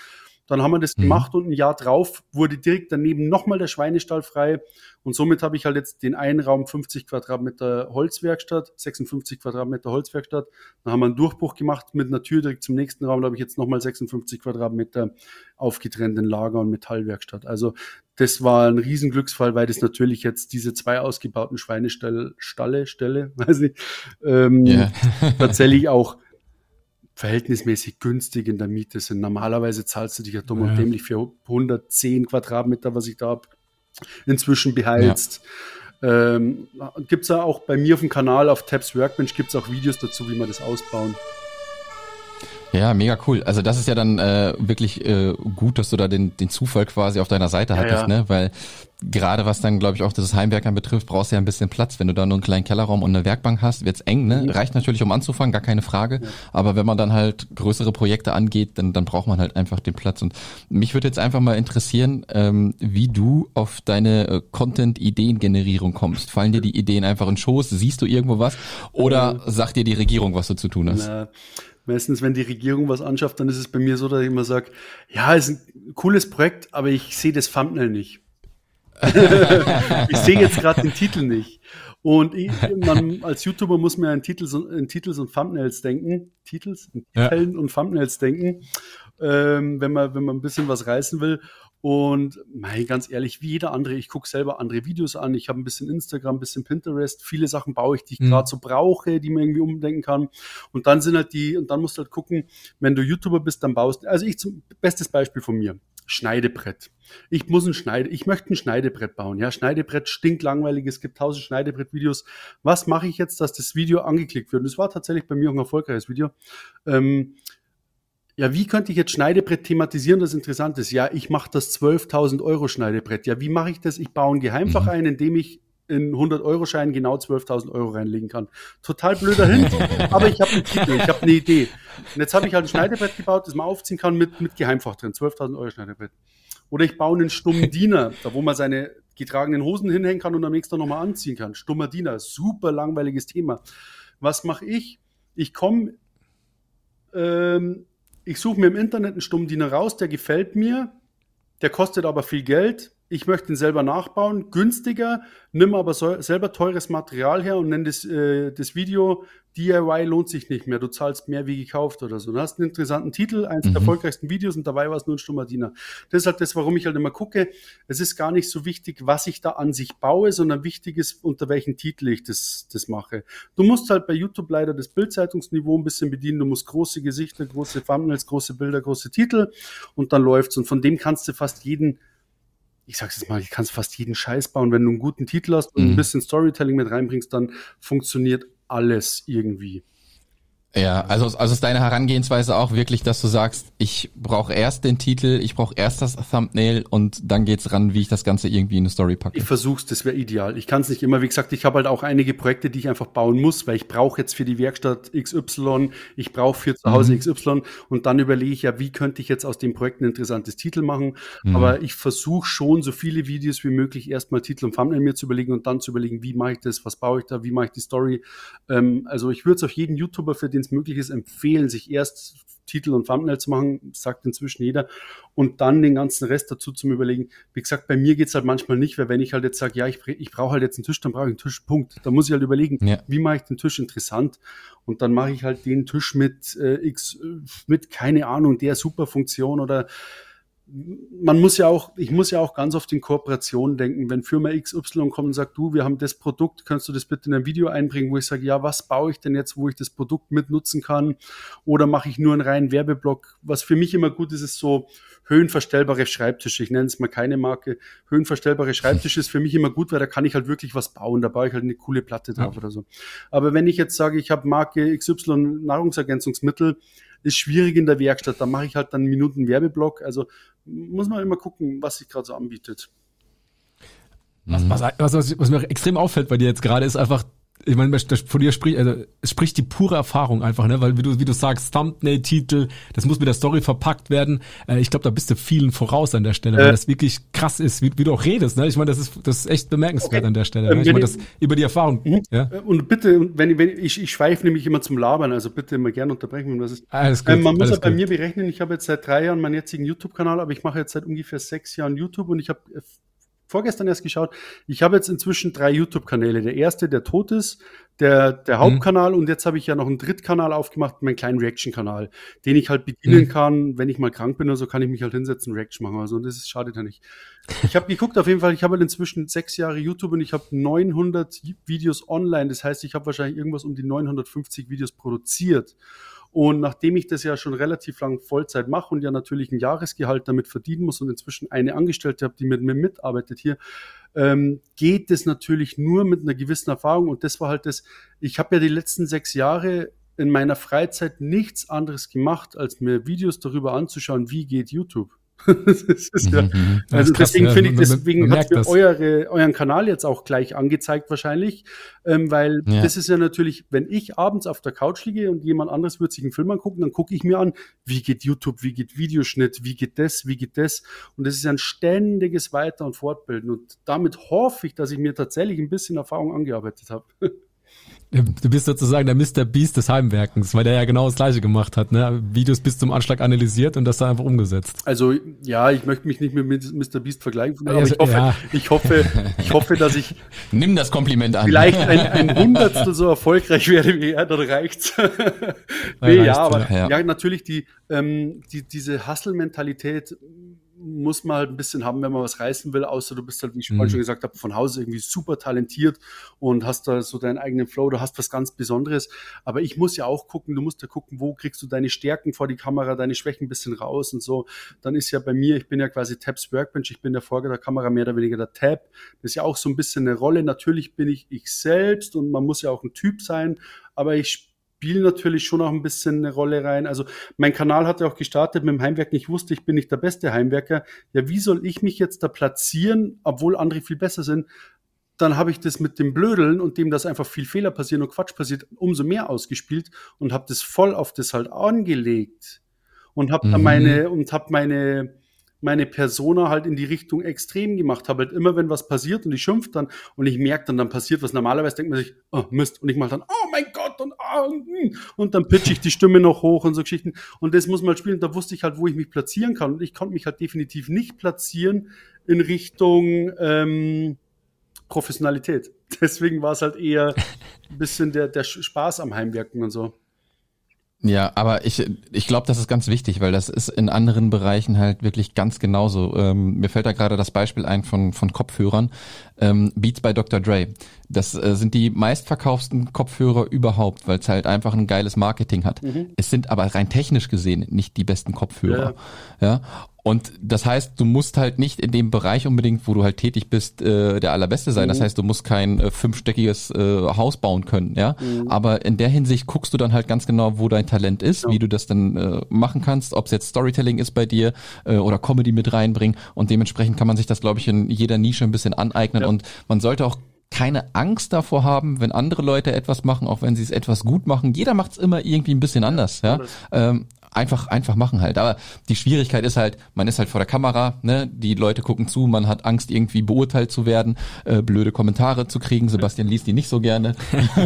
dann haben wir das mhm. gemacht und ein Jahr drauf wurde direkt daneben nochmal der Schweinestall frei. Und somit habe ich halt jetzt den einen Raum 50 Quadratmeter Holzwerkstatt, 56 Quadratmeter Holzwerkstatt. Dann haben wir einen Durchbruch gemacht mit einer Tür direkt zum nächsten Raum. Da habe ich jetzt nochmal 56 Quadratmeter aufgetrennten Lager und Metallwerkstatt. Also das war ein Riesenglücksfall, weil das natürlich jetzt diese zwei ausgebauten Schweinestalle, Stalle, Stelle, weiß nicht, ähm, yeah. tatsächlich auch verhältnismäßig günstig in der Miete sind. Normalerweise zahlst du dich ja dumm ja. und dämlich für 110 Quadratmeter, was ich da habe, inzwischen beheizt. Ja. Ähm, gibt es ja auch bei mir auf dem Kanal auf Tabs Workbench gibt es auch Videos dazu, wie man das ausbauen. Ja, mega cool. Also das ist ja dann äh, wirklich äh, gut, dass du da den, den Zufall quasi auf deiner Seite hattest, ja, ne? Weil gerade was dann, glaube ich, auch das Heimwerkern betrifft, brauchst du ja ein bisschen Platz. Wenn du da nur einen kleinen Kellerraum und eine Werkbank hast, wird's eng, ne? Reicht natürlich, um anzufangen, gar keine Frage. Ja. Aber wenn man dann halt größere Projekte angeht, dann, dann braucht man halt einfach den Platz. Und mich würde jetzt einfach mal interessieren, ähm, wie du auf deine äh, Content-Ideen-Generierung kommst. Fallen dir die Ideen einfach in Schoß? Siehst du irgendwo was? Oder äh, sagt dir die Regierung, was du zu tun hast? Na meistens, wenn die Regierung was anschafft, dann ist es bei mir so, dass ich immer sage, ja, ist ein cooles Projekt, aber ich sehe das Thumbnail nicht. ich sehe jetzt gerade den Titel nicht. Und ich, man, als YouTuber muss man ja in Titels, in Titels und Thumbnails denken. Titels, in Titeln ja. und Thumbnails denken. ähm, wenn man, wenn man ein bisschen was reißen will. Und mein, ganz ehrlich, wie jeder andere, ich gucke selber andere Videos an. Ich habe ein bisschen Instagram, ein bisschen Pinterest. Viele Sachen baue ich, die ich mhm. gerade so brauche, die man irgendwie umdenken kann. Und dann sind halt die, und dann musst du halt gucken, wenn du YouTuber bist, dann baust Also ich zum bestes Beispiel von mir. Schneidebrett. Ich muss ein Schneide, ich möchte ein Schneidebrett bauen. Ja, Schneidebrett stinkt langweilig. Es gibt tausend Schneidebrett-Videos. Was mache ich jetzt, dass das Video angeklickt wird? Und das war tatsächlich bei mir auch ein erfolgreiches Video. Ähm, ja, wie könnte ich jetzt Schneidebrett thematisieren, das interessant ist? Ja, ich mache das 12.000 Euro Schneidebrett. Ja, wie mache ich das? Ich baue ein Geheimfach mhm. ein, indem ich in 100-Euro-Schein genau 12.000 Euro reinlegen kann. Total blöder Hint, aber ich habe einen Titel, ich habe eine Idee. Und jetzt habe ich halt ein Schneidebrett gebaut, das man aufziehen kann mit, mit Geheimfach drin, 12.000 Euro Schneidebrett. Oder ich baue einen stummen Diener, da wo man seine getragenen Hosen hinhängen kann und am nächsten Tag nochmal anziehen kann. Stummer Diener, super langweiliges Thema. Was mache ich? Ich komme ähm, ich suche mir im Internet einen Stummdiener raus, der gefällt mir, der kostet aber viel Geld. Ich möchte ihn selber nachbauen, günstiger, nimm aber so, selber teures Material her und nenn das, äh, das Video DIY lohnt sich nicht mehr, du zahlst mehr wie gekauft oder so. Du hast einen interessanten Titel, eines mhm. der erfolgreichsten Videos und dabei war es nur ein stummer Diener. Das ist halt das, warum ich halt immer gucke. Es ist gar nicht so wichtig, was ich da an sich baue, sondern wichtig ist, unter welchen Titel ich das, das mache. Du musst halt bei YouTube leider das Bildzeitungsniveau ein bisschen bedienen. Du musst große Gesichter, große Thumbnails, große Bilder, große Titel und dann läuft's. Und von dem kannst du fast jeden ich sag's jetzt mal, ich kannst fast jeden Scheiß bauen. Wenn du einen guten Titel hast und mhm. ein bisschen Storytelling mit reinbringst, dann funktioniert alles irgendwie. Ja, also, also ist deine Herangehensweise auch wirklich, dass du sagst, ich brauche erst den Titel, ich brauche erst das Thumbnail und dann geht's ran, wie ich das Ganze irgendwie in eine Story packe. Ich versuch's, das wäre ideal. Ich kann es nicht immer, wie gesagt, ich habe halt auch einige Projekte, die ich einfach bauen muss, weil ich brauche jetzt für die Werkstatt XY, ich brauche für zu Hause mhm. XY und dann überlege ich ja, wie könnte ich jetzt aus dem Projekt ein interessantes Titel machen. Mhm. Aber ich versuche schon, so viele Videos wie möglich erstmal Titel und Thumbnail mir zu überlegen und dann zu überlegen, wie mache ich das, was baue ich da, wie mache ich die Story. Ähm, also ich würde es auf jeden YouTuber, für den es möglich ist, empfehlen, sich erst Titel und Thumbnail zu machen, sagt inzwischen jeder, und dann den ganzen Rest dazu zu überlegen. Wie gesagt, bei mir geht es halt manchmal nicht, weil wenn ich halt jetzt sage, ja, ich, ich brauche halt jetzt einen Tisch, dann brauche ich einen Tisch, Punkt. Da muss ich halt überlegen, ja. wie mache ich den Tisch interessant? Und dann mache ich halt den Tisch mit äh, X, äh, mit keine Ahnung, der Superfunktion oder man muss ja auch, ich muss ja auch ganz oft in Kooperationen denken. Wenn Firma XY kommt und sagt, du, wir haben das Produkt, kannst du das bitte in ein Video einbringen, wo ich sage, ja, was baue ich denn jetzt, wo ich das Produkt mitnutzen kann? Oder mache ich nur einen reinen Werbeblock? Was für mich immer gut ist, ist so höhenverstellbare Schreibtische. Ich nenne es mal keine Marke. Höhenverstellbare Schreibtische ist für mich immer gut, weil da kann ich halt wirklich was bauen. Da baue ich halt eine coole Platte drauf ja. oder so. Aber wenn ich jetzt sage, ich habe Marke XY Nahrungsergänzungsmittel, ist schwierig in der Werkstatt. Da mache ich halt dann Minuten Werbeblock. Also muss man immer gucken, was sich gerade so anbietet. Was, was, was, was mir extrem auffällt bei dir jetzt gerade ist einfach, ich meine, von dir spricht, also es spricht die pure Erfahrung einfach, ne? Weil wie du, wie du sagst, Thumbnail-Titel, das muss mit der Story verpackt werden. Äh, ich glaube, da bist du vielen voraus an der Stelle, äh, weil das wirklich krass ist, wie, wie du auch redest, ne? Ich meine, das ist, das ist echt bemerkenswert okay. an der Stelle. Ne? Ich meine, das über die Erfahrung. Mhm. Ja? Äh, und bitte, wenn, wenn ich, ich schweife nämlich immer zum Labern, also bitte immer gerne unterbrechen, wenn was ist. Alles gut, ähm, man muss ja bei mir berechnen, ich habe jetzt seit drei Jahren meinen jetzigen YouTube-Kanal, aber ich mache jetzt seit ungefähr sechs Jahren YouTube und ich habe äh, vorgestern erst geschaut. Ich habe jetzt inzwischen drei YouTube-Kanäle. Der erste, der tot ist, der, der mhm. Hauptkanal mhm. und jetzt habe ich ja noch einen Drittkanal aufgemacht, meinen kleinen Reaction-Kanal, den ich halt bedienen mhm. kann. Wenn ich mal krank bin oder so, kann ich mich halt hinsetzen, Reaction machen. Also und das ist, schadet ja nicht. Ich habe geguckt auf jeden Fall, ich habe halt inzwischen sechs Jahre YouTube und ich habe 900 Videos online. Das heißt, ich habe wahrscheinlich irgendwas um die 950 Videos produziert. Und nachdem ich das ja schon relativ lang Vollzeit mache und ja natürlich ein Jahresgehalt damit verdienen muss und inzwischen eine Angestellte habe, die mit mir mitarbeitet hier, ähm, geht es natürlich nur mit einer gewissen Erfahrung. Und das war halt das, ich habe ja die letzten sechs Jahre in meiner Freizeit nichts anderes gemacht, als mir Videos darüber anzuschauen, wie geht YouTube. ja, mhm, mhm. also deswegen finde ich, deswegen habt ihr eure, euren Kanal jetzt auch gleich angezeigt wahrscheinlich, ähm, weil ja. das ist ja natürlich, wenn ich abends auf der Couch liege und jemand anderes wird sich einen Film angucken, dann gucke ich mir an, wie geht YouTube, wie geht Videoschnitt, wie geht das, wie geht das und das ist ein ständiges Weiter- und Fortbilden und damit hoffe ich, dass ich mir tatsächlich ein bisschen Erfahrung angearbeitet habe. Du bist sozusagen der Mr. Beast des Heimwerkens, weil der ja genau das gleiche gemacht hat, ne? Videos bis zum Anschlag analysiert und das dann einfach umgesetzt. Also ja, ich möchte mich nicht mehr mit Mr. Beast vergleichen, aber ich hoffe, ja. ich hoffe, ich hoffe, dass ich Nimm das Kompliment an. Vielleicht ein, ein Hundertstel so erfolgreich werde wie er, dann reicht's. nee, ja, aber ja. ja, natürlich die, ähm, die diese Hustle-Mentalität muss man halt ein bisschen haben, wenn man was reißen will, außer du bist halt, wie ich mhm. schon gesagt habe, von Hause irgendwie super talentiert und hast da so deinen eigenen Flow, du hast was ganz Besonderes. Aber ich muss ja auch gucken, du musst ja gucken, wo kriegst du deine Stärken vor die Kamera, deine Schwächen ein bisschen raus und so. Dann ist ja bei mir, ich bin ja quasi Tabs Workbench, ich bin der Folge der Kamera mehr oder weniger der Tab. Das ist ja auch so ein bisschen eine Rolle. Natürlich bin ich ich selbst und man muss ja auch ein Typ sein, aber ich Spiel natürlich schon auch ein bisschen eine Rolle rein. Also mein Kanal hat ja auch gestartet mit dem Heimwerken. Ich wusste, ich bin nicht der beste Heimwerker. Ja, wie soll ich mich jetzt da platzieren, obwohl andere viel besser sind? Dann habe ich das mit dem Blödeln und dem, dass einfach viel Fehler passieren und Quatsch passiert, umso mehr ausgespielt und habe das voll auf das halt angelegt und habe mhm. da meine und habe meine meine Persona halt in die Richtung extrem gemacht habe. Halt immer wenn was passiert und ich schimpf dann und ich merke dann, dann passiert was. Normalerweise denkt man sich, oh Mist, und ich mache dann, oh mein Gott, und, oh, und dann pitch ich die Stimme noch hoch und so Geschichten. Und das muss man halt spielen. Da wusste ich halt, wo ich mich platzieren kann. Und ich konnte mich halt definitiv nicht platzieren in Richtung ähm, Professionalität. Deswegen war es halt eher ein bisschen der, der Spaß am Heimwerken und so. Ja, aber ich, ich glaube, das ist ganz wichtig, weil das ist in anderen Bereichen halt wirklich ganz genauso. Ähm, mir fällt da gerade das Beispiel ein von, von Kopfhörern. Ähm, Beats bei Dr. Dre. Das äh, sind die meistverkaufsten Kopfhörer überhaupt, weil es halt einfach ein geiles Marketing hat. Mhm. Es sind aber rein technisch gesehen nicht die besten Kopfhörer. Ja. ja. Und das heißt, du musst halt nicht in dem Bereich unbedingt, wo du halt tätig bist, äh, der allerbeste sein. Mhm. Das heißt, du musst kein äh, fünfstöckiges äh, Haus bauen können, ja. Mhm. Aber in der Hinsicht guckst du dann halt ganz genau, wo dein Talent ist, ja. wie du das dann äh, machen kannst, ob es jetzt Storytelling ist bei dir äh, oder Comedy mit reinbringen. Und dementsprechend kann man sich das, glaube ich, in jeder Nische ein bisschen aneignen. Ja. Und man sollte auch keine Angst davor haben, wenn andere Leute etwas machen, auch wenn sie es etwas gut machen. Jeder macht es immer irgendwie ein bisschen anders, ja. Ähm, einfach, einfach machen halt. Aber die Schwierigkeit ist halt, man ist halt vor der Kamera, ne? Die Leute gucken zu, man hat Angst, irgendwie beurteilt zu werden, äh, blöde Kommentare zu kriegen. Sebastian liest die nicht so gerne.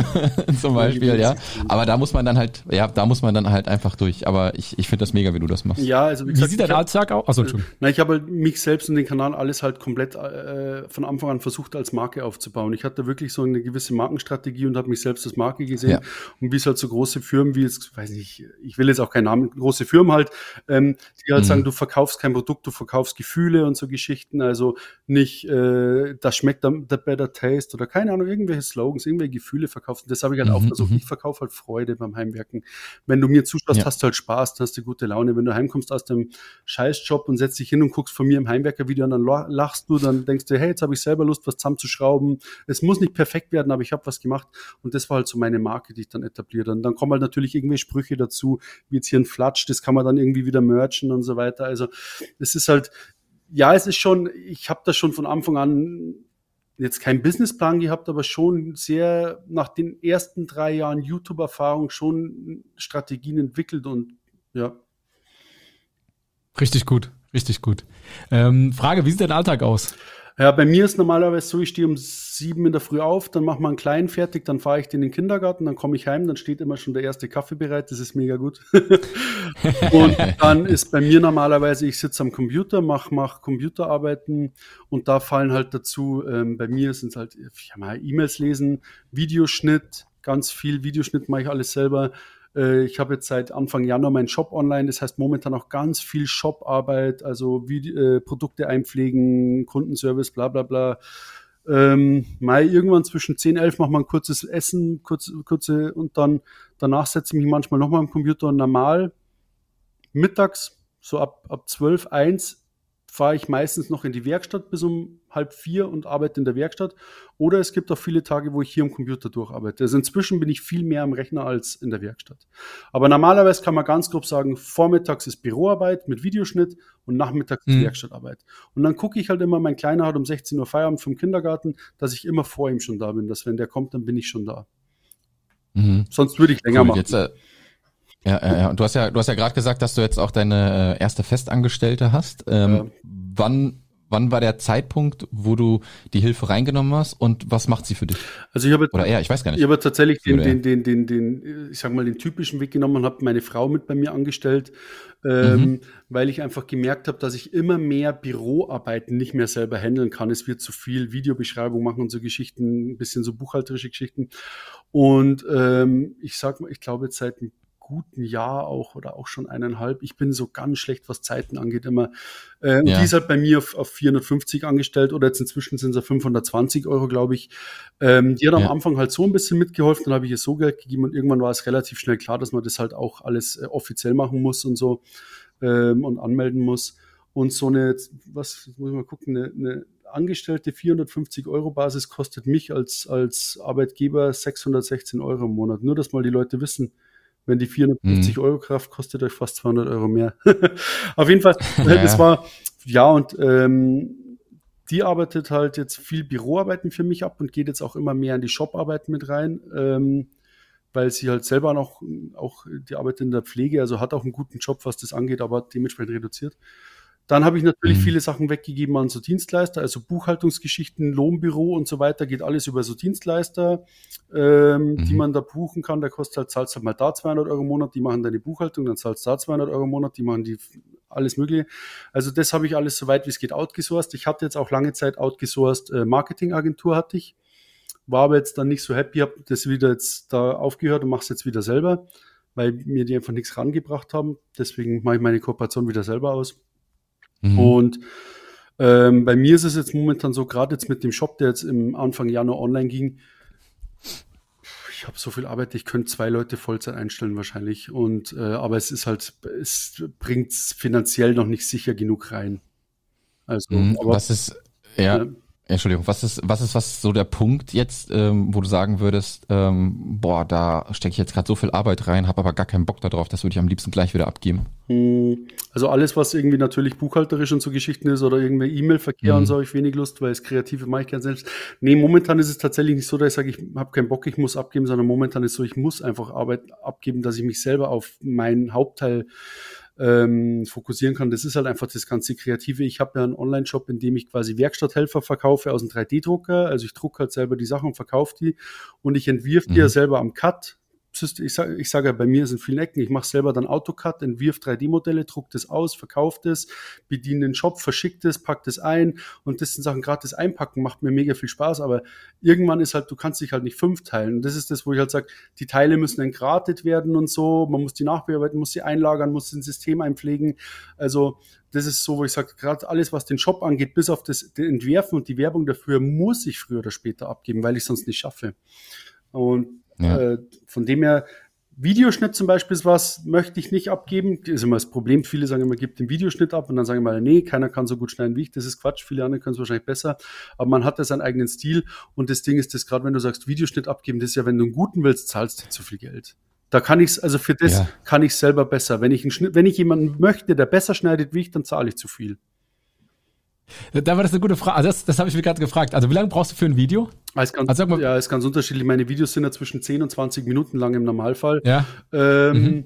Zum Beispiel, ja. Aber da muss man dann halt, ja, da muss man dann halt einfach durch. Aber ich, ich finde das mega, wie du das machst. Ja, also wie, wie sieht dein Alltag aus? Achso, Entschuldigung. Na, ich habe halt mich selbst und den Kanal alles halt komplett äh, von Anfang an versucht, als Marke aufzubauen. Ich hatte wirklich so eine gewisse Markenstrategie und habe mich selbst als Marke gesehen. Ja. Und wie es halt so große Firmen wie jetzt, weiß nicht, ich will jetzt auch keinen Namen große Firmen halt, ähm, die halt mhm. sagen, du verkaufst kein Produkt, du verkaufst Gefühle und so Geschichten, also nicht, äh, das schmeckt der, der better taste oder keine Ahnung, irgendwelche Slogans, irgendwelche Gefühle verkaufst. Und das habe ich halt mhm. auch versucht. Mhm. Ich verkaufe halt Freude beim Heimwerken. Wenn du mir zuschaust, ja. hast du halt Spaß, dann hast du gute Laune. Wenn du heimkommst aus dem Scheißjob und setzt dich hin und guckst von mir im Heimwerker-Video und dann lachst du, dann denkst du, hey, jetzt habe ich selber Lust, was zusammenzuschrauben. Es muss nicht perfekt werden, aber ich habe was gemacht. Und das war halt so meine Marke, die ich dann etabliert. Und dann kommen halt natürlich irgendwelche Sprüche dazu, wie jetzt hier ein Flatsch, das kann man dann irgendwie wieder merchen und so weiter. Also es ist halt, ja, es ist schon, ich habe das schon von Anfang an jetzt keinen Businessplan gehabt, aber schon sehr nach den ersten drei Jahren YouTube-Erfahrung schon Strategien entwickelt und ja. Richtig gut, richtig gut. Ähm, Frage, wie sieht dein Alltag aus? Ja, bei mir ist normalerweise so, ich stehe um sieben in der Früh auf, dann mache wir einen kleinen fertig, dann fahre ich in den Kindergarten, dann komme ich heim, dann steht immer schon der erste Kaffee bereit, das ist mega gut. und dann ist bei mir normalerweise, ich sitze am Computer, mache mach Computerarbeiten und da fallen halt dazu, ähm, bei mir sind es halt, mal E-Mails lesen, Videoschnitt, ganz viel Videoschnitt mache ich alles selber, ich habe jetzt seit Anfang Januar meinen Shop online, das heißt momentan auch ganz viel Shoparbeit, also wie, äh, Produkte einpflegen, Kundenservice, bla bla bla. Ähm, Mai irgendwann zwischen 10, 11 macht man ein kurzes Essen, kurz, kurze und dann danach setze ich mich manchmal nochmal am Computer und normal mittags, so ab, ab 12, 1 fahre ich meistens noch in die Werkstatt bis um halb vier und arbeite in der Werkstatt. Oder es gibt auch viele Tage, wo ich hier am Computer durcharbeite. Also inzwischen bin ich viel mehr am Rechner als in der Werkstatt. Aber normalerweise kann man ganz grob sagen, vormittags ist Büroarbeit mit Videoschnitt und nachmittags ist mhm. Werkstattarbeit. Und dann gucke ich halt immer, mein Kleiner hat um 16 Uhr Feierabend vom Kindergarten, dass ich immer vor ihm schon da bin, dass wenn der kommt, dann bin ich schon da. Mhm. Sonst würde ich länger cool, machen. Jetzt, äh ja, ja, ja. Und du hast ja, du hast ja gerade gesagt, dass du jetzt auch deine äh, erste Festangestellte hast. Ähm, ja. Wann wann war der Zeitpunkt, wo du die Hilfe reingenommen hast und was macht sie für dich? Also ich habe oder er, ich weiß gar nicht. Ich habe tatsächlich den, den, den, den, den, ich sag mal, den typischen Weg genommen und habe meine Frau mit bei mir angestellt, ähm, mhm. weil ich einfach gemerkt habe, dass ich immer mehr Büroarbeiten nicht mehr selber handeln kann. Es wird zu viel Videobeschreibung machen und so Geschichten, ein bisschen so buchhalterische Geschichten. Und ähm, ich sag mal, ich glaube jetzt seit ein guten Jahr auch oder auch schon eineinhalb. Ich bin so ganz schlecht, was Zeiten angeht, immer. Äh, und ja. die ist halt bei mir auf, auf 450 angestellt oder jetzt inzwischen sind es 520 Euro, glaube ich. Ähm, die hat ja. am Anfang halt so ein bisschen mitgeholfen, dann habe ich ihr so Geld gegeben und irgendwann war es relativ schnell klar, dass man das halt auch alles äh, offiziell machen muss und so ähm, und anmelden muss. Und so eine, was muss ich mal gucken, eine, eine Angestellte 450 Euro Basis kostet mich als, als Arbeitgeber 616 Euro im Monat. Nur, dass mal die Leute wissen, wenn die 450 mhm. Euro Kraft kostet euch fast 200 Euro mehr. Auf jeden Fall, ja. das war, ja, und ähm, die arbeitet halt jetzt viel Büroarbeiten für mich ab und geht jetzt auch immer mehr in die Shop-Arbeiten mit rein, ähm, weil sie halt selber noch, auch die arbeitet in der Pflege, also hat auch einen guten Job, was das angeht, aber dementsprechend reduziert. Dann habe ich natürlich mhm. viele Sachen weggegeben an so Dienstleister, also Buchhaltungsgeschichten, Lohnbüro und so weiter, geht alles über so Dienstleister, ähm, mhm. die man da buchen kann. Der kostet halt, zahlst halt mal da 200 Euro im Monat, die machen deine Buchhaltung, dann zahlst du da 200 Euro im Monat, die machen die alles Mögliche. Also das habe ich alles so weit wie es geht outgesourced. Ich hatte jetzt auch lange Zeit outgesourced, äh, Marketingagentur hatte ich, war aber jetzt dann nicht so happy, habe das wieder jetzt da aufgehört und mache es jetzt wieder selber, weil mir die einfach nichts rangebracht haben. Deswegen mache ich meine Kooperation wieder selber aus. Mhm. Und ähm, bei mir ist es jetzt momentan so, gerade jetzt mit dem Shop, der jetzt im Anfang Januar online ging, ich habe so viel Arbeit, ich könnte zwei Leute Vollzeit einstellen wahrscheinlich. Und äh, aber es ist halt, es bringt finanziell noch nicht sicher genug rein. Also, mhm, aber, was ist, ja, ja, Entschuldigung, was ist, was ist was so der Punkt jetzt, ähm, wo du sagen würdest, ähm, boah, da stecke ich jetzt gerade so viel Arbeit rein, habe aber gar keinen Bock darauf, das würde ich am liebsten gleich wieder abgeben. Hm, also alles, was irgendwie natürlich buchhalterisch und so Geschichten ist oder irgendwie E-Mail-Verkehr mhm. und so, habe ich wenig Lust, weil es Kreative mache ich gerne selbst. Nee, momentan ist es tatsächlich nicht so, dass ich sage, ich habe keinen Bock, ich muss abgeben, sondern momentan ist es so, ich muss einfach Arbeit abgeben, dass ich mich selber auf meinen Hauptteil ähm, fokussieren kann. Das ist halt einfach das ganze Kreative. Ich habe ja einen Online-Shop, in dem ich quasi Werkstatthelfer verkaufe aus einem 3D-Drucker. Also ich drucke halt selber die Sachen und verkaufe die und ich entwirf mhm. die ja selber am Cut ich sage ich sag ja, bei mir sind viele Ecken, ich mache selber dann AutoCAD, entwirf 3D-Modelle, druck das aus, verkauft es, bediene den Shop, verschickt es, packt es ein. Und das sind Sachen, gerade das Einpacken macht mir mega viel Spaß, aber irgendwann ist halt, du kannst dich halt nicht fünf teilen und das ist das, wo ich halt sage, die Teile müssen entgratet werden und so, man muss die nachbearbeiten, muss sie einlagern, muss ein System einpflegen, also das ist so, wo ich sage, gerade alles, was den Shop angeht, bis auf das Entwerfen und die Werbung dafür, muss ich früher oder später abgeben, weil ich sonst nicht schaffe. Und ja. Äh, von dem her, Videoschnitt zum Beispiel ist was, möchte ich nicht abgeben. Das ist immer das Problem. Viele sagen immer, gib den Videoschnitt ab und dann sagen immer, nee, keiner kann so gut schneiden wie ich. Das ist Quatsch. Viele andere können es wahrscheinlich besser. Aber man hat ja seinen eigenen Stil. Und das Ding ist, das gerade wenn du sagst, Videoschnitt abgeben, das ist ja, wenn du einen guten willst, zahlst du zu viel Geld. Da kann ich also für das ja. kann ich selber besser. Wenn ich einen Schnitt, wenn ich jemanden möchte, der besser schneidet wie ich, dann zahle ich zu viel. Da war das eine gute Frage. Also das, das habe ich mir gerade gefragt. Also wie lange brauchst du für ein Video? Es ganz, also mal, ja, ist ganz unterschiedlich. Meine Videos sind ja zwischen 10 und 20 Minuten lang im Normalfall. Ja. Ähm, mhm.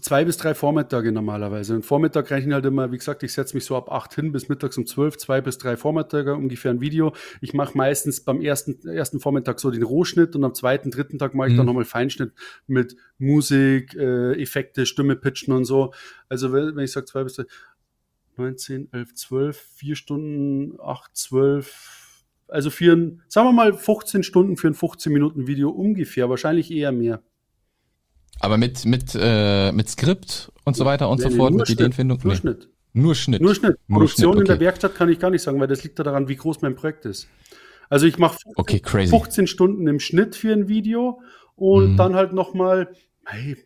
Zwei bis drei Vormittage normalerweise. Und Vormittag rechne halt immer, wie gesagt, ich setze mich so ab 8 hin bis mittags um 12, zwei bis drei Vormittage ungefähr ein Video. Ich mache meistens beim ersten, ersten Vormittag so den Rohschnitt und am zweiten, dritten Tag mache ich mhm. dann nochmal Feinschnitt mit Musik, äh, Effekte, Stimme pitchen und so. Also wenn ich sage zwei bis drei, 19, 11, 12, 4 Stunden, 8, 12, also für ein, sagen wir mal 15 Stunden für ein 15 Minuten Video ungefähr, wahrscheinlich eher mehr. Aber mit, mit, äh, mit Skript und so weiter und nee, so fort, mit Schnitt, Ideenfindung? Nur nee. Schnitt. Nur Schnitt. Nur Schnitt. Nur Produktion Schnitt, okay. in der Werkstatt kann ich gar nicht sagen, weil das liegt daran, wie groß mein Projekt ist. Also ich mache okay, 15 Stunden im Schnitt für ein Video und mhm. dann halt nochmal, hey,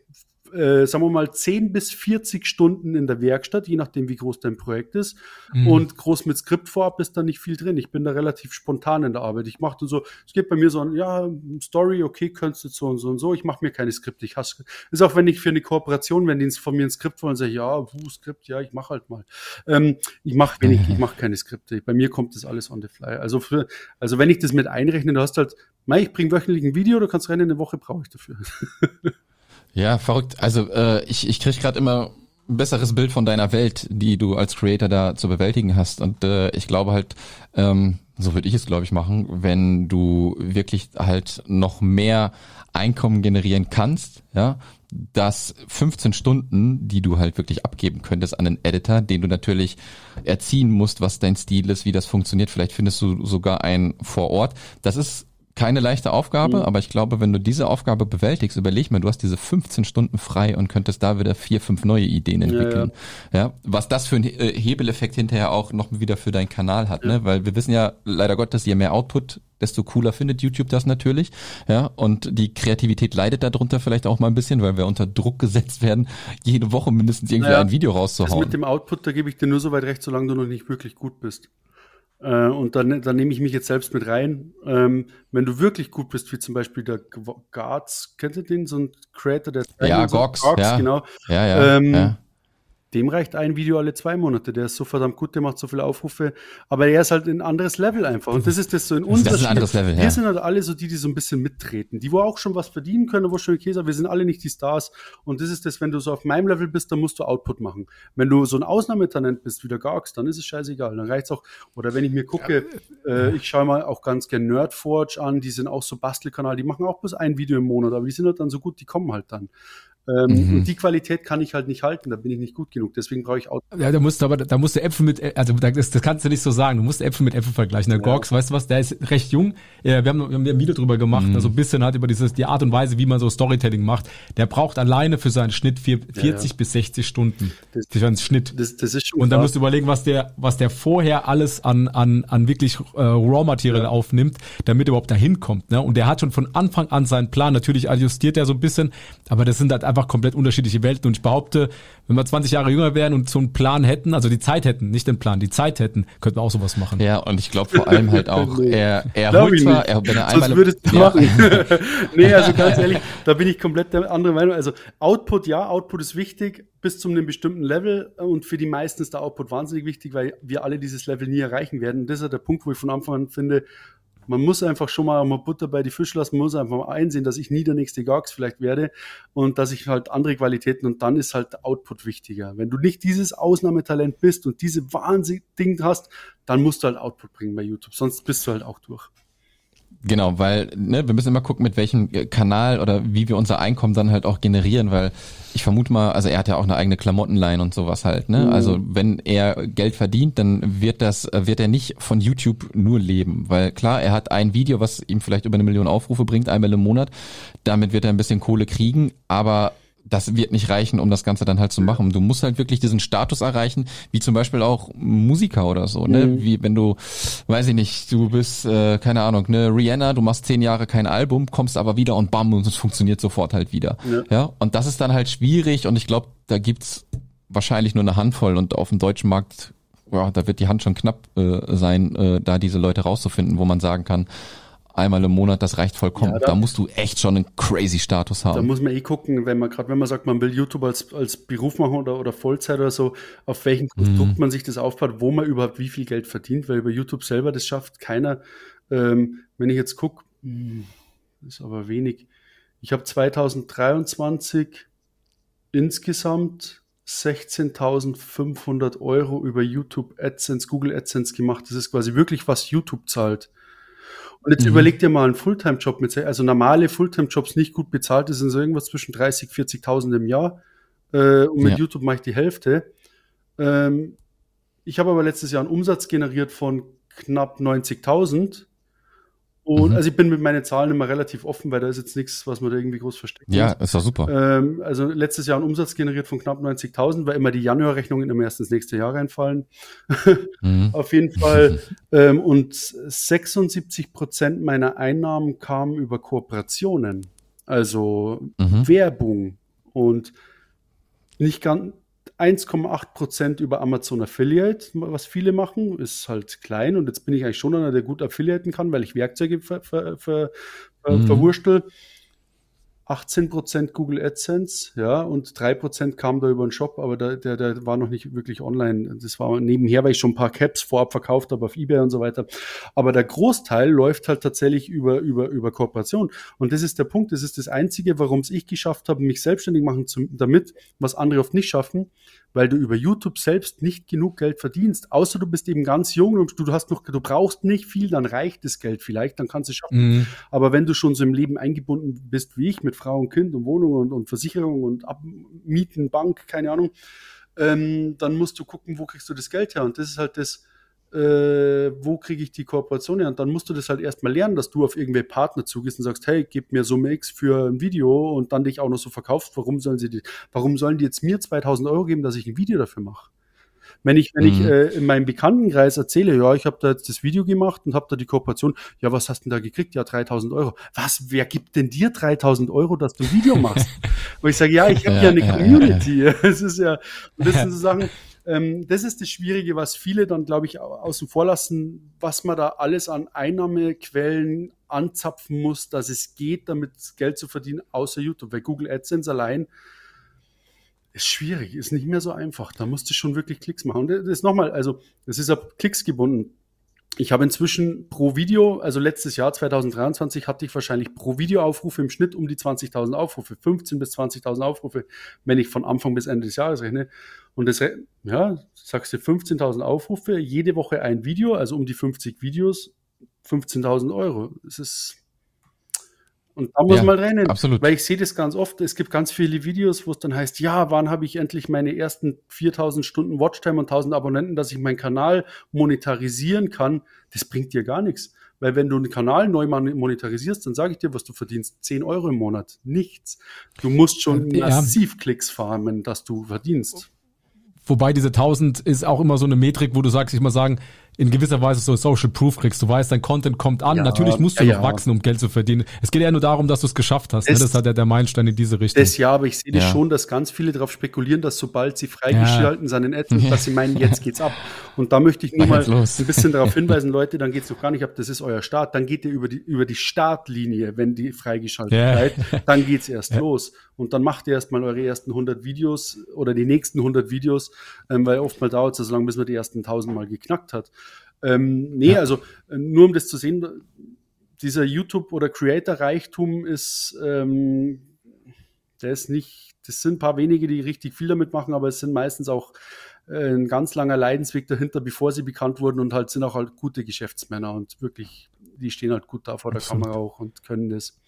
äh, sagen wir mal, 10 bis 40 Stunden in der Werkstatt, je nachdem, wie groß dein Projekt ist. Mhm. Und groß mit Skript vorab ist da nicht viel drin. Ich bin da relativ spontan in der Arbeit. Ich mache so, es geht bei mir so, ja, Story, okay, könntest du so und so und so. Ich mache mir keine Skripte. Ich hasse, ist auch wenn ich für eine Kooperation, wenn die von mir ein Skript wollen, sage ich, ja, wuh, Skript, ja, ich mache halt mal. Ähm, ich mache wenig, mhm. ich mache keine Skripte. Bei mir kommt das alles on the fly. Also, für, also wenn ich das mit einrechne, du hast halt, mei, ich bringe wöchentlich ein Video, du kannst rennen, eine Woche brauche ich dafür. Ja, verrückt. Also äh, ich, ich kriege gerade immer besseres Bild von deiner Welt, die du als Creator da zu bewältigen hast. Und äh, ich glaube halt, ähm, so würde ich es, glaube ich, machen, wenn du wirklich halt noch mehr Einkommen generieren kannst, ja, dass 15 Stunden, die du halt wirklich abgeben könntest an einen Editor, den du natürlich erziehen musst, was dein Stil ist, wie das funktioniert, vielleicht findest du sogar einen vor Ort. Das ist keine leichte Aufgabe, mhm. aber ich glaube, wenn du diese Aufgabe bewältigst, überleg mal, du hast diese 15 Stunden frei und könntest da wieder vier, fünf neue Ideen entwickeln. Ja, ja. ja was das für einen äh, Hebeleffekt hinterher auch noch wieder für deinen Kanal hat, ja. ne? Weil wir wissen ja leider Gottes, je mehr Output, desto cooler findet YouTube das natürlich. Ja, und die Kreativität leidet darunter vielleicht auch mal ein bisschen, weil wir unter Druck gesetzt werden, jede Woche mindestens irgendwie naja, ein Video rauszuhauen. Das mit dem Output, da gebe ich dir nur so weit recht, solange du noch nicht wirklich gut bist. Äh, und dann, dann nehme ich mich jetzt selbst mit rein. Ähm, wenn du wirklich gut bist, wie zum Beispiel der Guards, kennt ihr den? So ein Creator, der Ja, Gox, Gox ja. genau. Ja, ja, ähm, ja dem reicht ein Video alle zwei Monate. Der ist so verdammt gut, der macht so viele Aufrufe. Aber er ist halt ein anderes Level einfach. Und das ist das so in unserem Das ist ein anderes Level, Wir sind halt alle so die, die so ein bisschen mittreten. Die, wo auch schon was verdienen können, wo schon okay sind. Wir sind alle nicht die Stars. Und das ist das, wenn du so auf meinem Level bist, dann musst du Output machen. Wenn du so ein Ausnahmetalent bist, wie der Garx, dann ist es scheißegal. Dann reicht's auch. Oder wenn ich mir gucke, ja. äh, ich schaue mal auch ganz gern Nerdforge an. Die sind auch so Bastelkanal. Die machen auch bloß ein Video im Monat. Aber die sind halt dann so gut, die kommen halt dann. Ähm, mhm. Und die Qualität kann ich halt nicht halten, da bin ich nicht gut genug. Deswegen brauche ich auch. Ja, da musst du aber, da musst du Äpfel mit, also das, das kannst du nicht so sagen. Du musst Äpfel mit Äpfel vergleichen. Der ja. Gorks, weißt du was, der ist recht jung. Ja, wir, haben, wir haben ein Video drüber gemacht, mhm. also ein bisschen hat über dieses, die Art und Weise, wie man so Storytelling macht. Der braucht alleine für seinen Schnitt vier, 40 ja, bis 60 Stunden. Das, für seinen Schnitt. Das, das ist schon und dann musst du überlegen, was der, was der vorher alles an, an, an wirklich äh, Raw-Material aufnimmt, damit er überhaupt dahin kommt. Ne? Und der hat schon von Anfang an seinen Plan. Natürlich adjustiert er so ein bisschen, aber das sind halt einfach komplett unterschiedliche unterschiedliche Welten. Und ich behaupte, wenn wir 20 Jahre jünger wären und so einen Plan hätten, also die Zeit hätten, nicht den Plan, die Zeit hätten, könnten wir auch sowas machen. Ja, und ich glaube vor allem halt auch, nee. er, er holt zwar, er, wenn er einmal... Das würdest du ja. machen. nee, also ganz ehrlich, da bin ich komplett der andere Meinung. Also Output, ja, Output ist wichtig bis zu einem bestimmten Level und für die meisten ist der Output wahnsinnig wichtig, weil wir alle dieses Level nie erreichen werden. Und das ist der Punkt, wo ich von Anfang an finde, man muss einfach schon mal, mal Butter bei die Fische lassen, man muss einfach mal einsehen, dass ich nie der nächste Gags vielleicht werde und dass ich halt andere Qualitäten und dann ist halt Output wichtiger. Wenn du nicht dieses Ausnahmetalent bist und diese Wahnsinn-Ding hast, dann musst du halt Output bringen bei YouTube, sonst bist du halt auch durch. Genau, weil ne, wir müssen immer gucken, mit welchem Kanal oder wie wir unser Einkommen dann halt auch generieren, weil ich vermute mal, also er hat ja auch eine eigene Klamottenline und sowas halt, ne? Mhm. Also wenn er Geld verdient, dann wird das, wird er nicht von YouTube nur leben, weil klar, er hat ein Video, was ihm vielleicht über eine Million Aufrufe bringt, einmal im Monat, damit wird er ein bisschen Kohle kriegen, aber das wird nicht reichen, um das Ganze dann halt zu machen. Du musst halt wirklich diesen Status erreichen, wie zum Beispiel auch Musiker oder so, ne? Mhm. Wie wenn du, weiß ich nicht, du bist, äh, keine Ahnung, ne, Rihanna, du machst zehn Jahre kein Album, kommst aber wieder und bam, und es funktioniert sofort halt wieder. Ja. ja? Und das ist dann halt schwierig und ich glaube, da gibt's wahrscheinlich nur eine Handvoll und auf dem deutschen Markt, ja, da wird die Hand schon knapp äh, sein, äh, da diese Leute rauszufinden, wo man sagen kann, einmal im Monat, das reicht vollkommen. Ja, da, da, musst du echt schon einen crazy Status haben. Da muss man eh gucken, wenn man gerade, wenn man sagt, man will YouTube als, als Beruf machen oder, oder Vollzeit oder so, auf welchen Konstrukt mhm. man sich das aufbaut, wo man überhaupt wie viel Geld verdient, weil über YouTube selber das schafft keiner. Ähm, wenn ich jetzt gucke, hm, ist aber wenig. Ich habe 2023 insgesamt 16.500 Euro über YouTube AdSense, Google AdSense gemacht. Das ist quasi wirklich, was YouTube zahlt. Und jetzt mhm. überleg dir mal einen Fulltime-Job mit, also normale Fulltime-Jobs nicht gut bezahlt, das sind so irgendwas zwischen 30, 40.000 im Jahr. Äh, und mit ja. YouTube mache ich die Hälfte. Ähm, ich habe aber letztes Jahr einen Umsatz generiert von knapp 90.000 und mhm. also ich bin mit meinen Zahlen immer relativ offen, weil da ist jetzt nichts, was man da irgendwie groß versteckt. Ja, ist doch super. Ähm, also letztes Jahr ein Umsatz generiert von knapp 90.000, weil immer die Januarrechnungen immer erst ins nächste Jahr reinfallen. Mhm. Auf jeden Fall. ähm, und 76 Prozent meiner Einnahmen kamen über Kooperationen, also mhm. Werbung und nicht ganz 1,8 Prozent über Amazon Affiliate, was viele machen, ist halt klein und jetzt bin ich eigentlich schon einer, der gut affiliaten kann, weil ich Werkzeuge ver, ver, ver, mhm. verwurstel. 18% Google AdSense, ja, und 3% kam da über den Shop, aber der, der, der war noch nicht wirklich online. Das war nebenher, weil ich schon ein paar Caps vorab verkauft habe auf Ebay und so weiter. Aber der Großteil läuft halt tatsächlich über, über, über Kooperation. Und das ist der Punkt, das ist das Einzige, warum es ich geschafft habe, mich selbstständig machen zu, damit, was andere oft nicht schaffen, weil du über YouTube selbst nicht genug Geld verdienst. Außer du bist eben ganz jung und du hast noch, du brauchst nicht viel, dann reicht das Geld vielleicht, dann kannst du es schaffen. Mhm. Aber wenn du schon so im Leben eingebunden bist wie ich, mit Frau und Kind und Wohnung und, und Versicherung und Mieten, Bank, keine Ahnung, ähm, dann musst du gucken, wo kriegst du das Geld her. Und das ist halt das, äh, wo kriege ich die Kooperation her? Und dann musst du das halt erstmal lernen, dass du auf irgendwelche Partner zugehst und sagst, hey, gib mir Summe X für ein Video und dann dich auch noch so verkaufst. Warum sollen sie die, warum sollen die jetzt mir 2000 Euro geben, dass ich ein Video dafür mache? Wenn ich, wenn mhm. ich äh, in meinem Bekanntenkreis erzähle, ja, ich habe da jetzt das Video gemacht und habe da die Kooperation, ja, was hast du denn da gekriegt? Ja, 3000 Euro. Was, wer gibt denn dir 3000 Euro, dass du ein Video machst? Wo ich sage, ja, ich habe ja, ja, eine Community. Es ist ja, und das sind so Sachen, ähm, das ist das Schwierige, was viele dann, glaube ich, außen vor lassen, was man da alles an Einnahmequellen anzapfen muss, dass es geht, damit Geld zu verdienen, außer YouTube. Weil Google AdSense allein ist schwierig, ist nicht mehr so einfach. Da musst du schon wirklich Klicks machen. Und das ist nochmal, also, das ist auf Klicks gebunden. Ich habe inzwischen pro Video, also letztes Jahr 2023 hatte ich wahrscheinlich pro Videoaufrufe im Schnitt um die 20.000 Aufrufe, 15 bis 20.000 Aufrufe, wenn ich von Anfang bis Ende des Jahres rechne. Und das, ja, sagst du 15.000 Aufrufe, jede Woche ein Video, also um die 50 Videos, 15.000 Euro. Das ist und da muss ja, man rennen. Absolut. Weil ich sehe das ganz oft. Es gibt ganz viele Videos, wo es dann heißt, ja, wann habe ich endlich meine ersten 4000 Stunden Watchtime und 1000 Abonnenten, dass ich meinen Kanal monetarisieren kann. Das bringt dir gar nichts. Weil wenn du einen Kanal neu monetarisierst, dann sage ich dir, was du verdienst. 10 Euro im Monat. Nichts. Du musst schon ja. massiv Klicks farmen, dass du verdienst. Wobei diese 1000 ist auch immer so eine Metrik, wo du sagst, ich mal sagen, in gewisser Weise so Social Proof kriegst. Du weißt, dein Content kommt an. Ja, Natürlich musst du ja, noch ja. wachsen, um Geld zu verdienen. Es geht ja nur darum, dass du es geschafft hast. Ne? Das, ne? das hat ja der Meilenstein in diese Richtung. Das ja, aber ich sehe das schon, dass ganz viele darauf spekulieren, dass sobald sie freigeschalten sind in AdSense, dass sie meinen, jetzt geht's ab. Und da möchte ich nur mal ein bisschen darauf hinweisen, Leute, dann geht's noch gar nicht ab, das ist euer Start. Dann geht ihr über die, über die Startlinie, wenn die freigeschaltet seid. Dann geht's erst los. Und dann macht ihr erstmal eure ersten 100 Videos oder die nächsten 100 Videos, ähm, weil oftmals dauert es so lange, bis man die ersten 1000 Mal geknackt hat. Ähm, nee, ja. also äh, nur um das zu sehen, dieser YouTube- oder Creator-Reichtum ist, ähm, der ist nicht, das sind ein paar wenige, die richtig viel damit machen, aber es sind meistens auch äh, ein ganz langer Leidensweg dahinter, bevor sie bekannt wurden und halt sind auch halt gute Geschäftsmänner und wirklich, die stehen halt gut da vor der Absolut. Kamera auch und können das.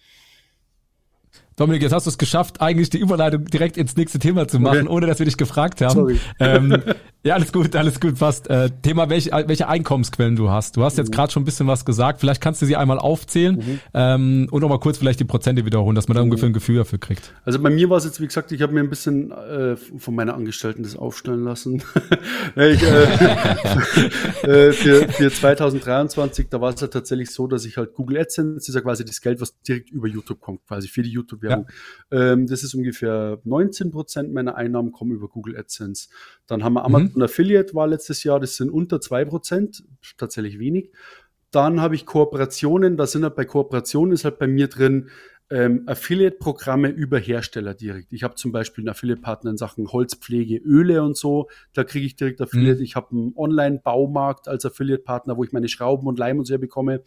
Dominik, jetzt hast du es geschafft, eigentlich die Überleitung direkt ins nächste Thema zu machen, okay. ohne dass wir dich gefragt haben. Sorry. Ähm, ja, alles gut, alles gut, passt. Äh, Thema, welche, welche Einkommensquellen du hast. Du hast jetzt mhm. gerade schon ein bisschen was gesagt. Vielleicht kannst du sie einmal aufzählen mhm. ähm, und nochmal kurz vielleicht die Prozente wiederholen, dass man da mhm. ungefähr ein Gefühl dafür kriegt. Also bei mir war es jetzt, wie gesagt, ich habe mir ein bisschen äh, von meiner Angestellten das aufstellen lassen. ich, äh, äh, für, für 2023, da war es ja tatsächlich so, dass ich halt Google AdSense, das ist ja quasi das Geld, was direkt über YouTube kommt, quasi für die YouTube-Werbung. Ja. Ähm, das ist ungefähr 19 Prozent meiner Einnahmen kommen über Google AdSense. Dann haben wir Amazon mhm. Affiliate war letztes Jahr, das sind unter 2%, tatsächlich wenig. Dann habe ich Kooperationen, da sind halt bei Kooperationen ist halt bei mir drin ähm, Affiliate-Programme über Hersteller direkt. Ich habe zum Beispiel einen Affiliate-Partner in Sachen Holzpflege, Öle und so, da kriege ich direkt Affiliate. Mhm. Ich habe einen Online-Baumarkt als Affiliate-Partner, wo ich meine Schrauben und Leim und so bekomme.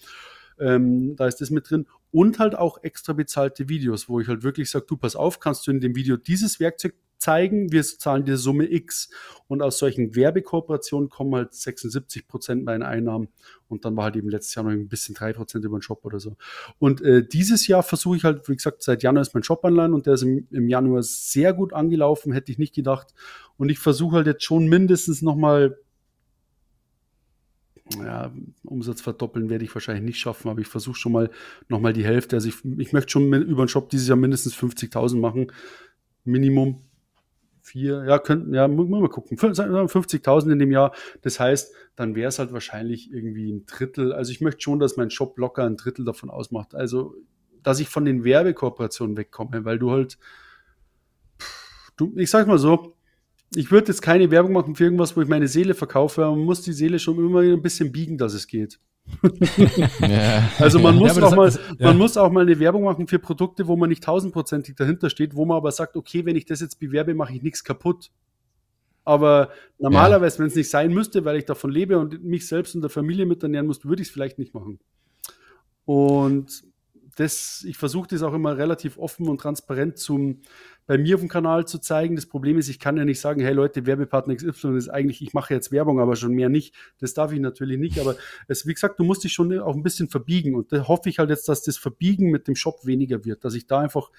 Ähm, da ist das mit drin. Und halt auch extra bezahlte Videos, wo ich halt wirklich sage, du pass auf, kannst du in dem Video dieses Werkzeug zeigen, wir zahlen dir Summe X. Und aus solchen Werbekooperationen kommen halt 76 Prozent meiner Einnahmen. Und dann war halt eben letztes Jahr noch ein bisschen drei Prozent über den Shop oder so. Und äh, dieses Jahr versuche ich halt, wie gesagt, seit Januar ist mein Shop online und der ist im, im Januar sehr gut angelaufen, hätte ich nicht gedacht. Und ich versuche halt jetzt schon mindestens nochmal ja, Umsatz verdoppeln werde ich wahrscheinlich nicht schaffen, aber ich versuche schon mal nochmal die Hälfte. Also ich, ich möchte schon über den Shop dieses Jahr mindestens 50.000 machen. Minimum vier, ja, könnten, ja, muss mal gucken, 50.000 in dem Jahr. Das heißt, dann wäre es halt wahrscheinlich irgendwie ein Drittel. Also ich möchte schon, dass mein Shop locker ein Drittel davon ausmacht. Also, dass ich von den Werbekooperationen wegkomme, weil du halt, du, ich sag mal so, ich würde jetzt keine Werbung machen für irgendwas, wo ich meine Seele verkaufe, aber man muss die Seele schon immer ein bisschen biegen, dass es geht. ja. Also man muss ja, auch mal, ja. man muss auch mal eine Werbung machen für Produkte, wo man nicht tausendprozentig dahinter steht, wo man aber sagt, okay, wenn ich das jetzt bewerbe, mache ich nichts kaputt. Aber normalerweise, ja. wenn es nicht sein müsste, weil ich davon lebe und mich selbst und der Familie mit ernähren muss, würde ich es vielleicht nicht machen. Und das, ich versuche das auch immer relativ offen und transparent zum, bei mir auf dem Kanal zu zeigen. Das Problem ist, ich kann ja nicht sagen, hey Leute, Werbepartner XY ist eigentlich, ich mache jetzt Werbung, aber schon mehr nicht. Das darf ich natürlich nicht. Aber es, wie gesagt, du musst dich schon auch ein bisschen verbiegen. Und da hoffe ich halt jetzt, dass das Verbiegen mit dem Shop weniger wird, dass ich da einfach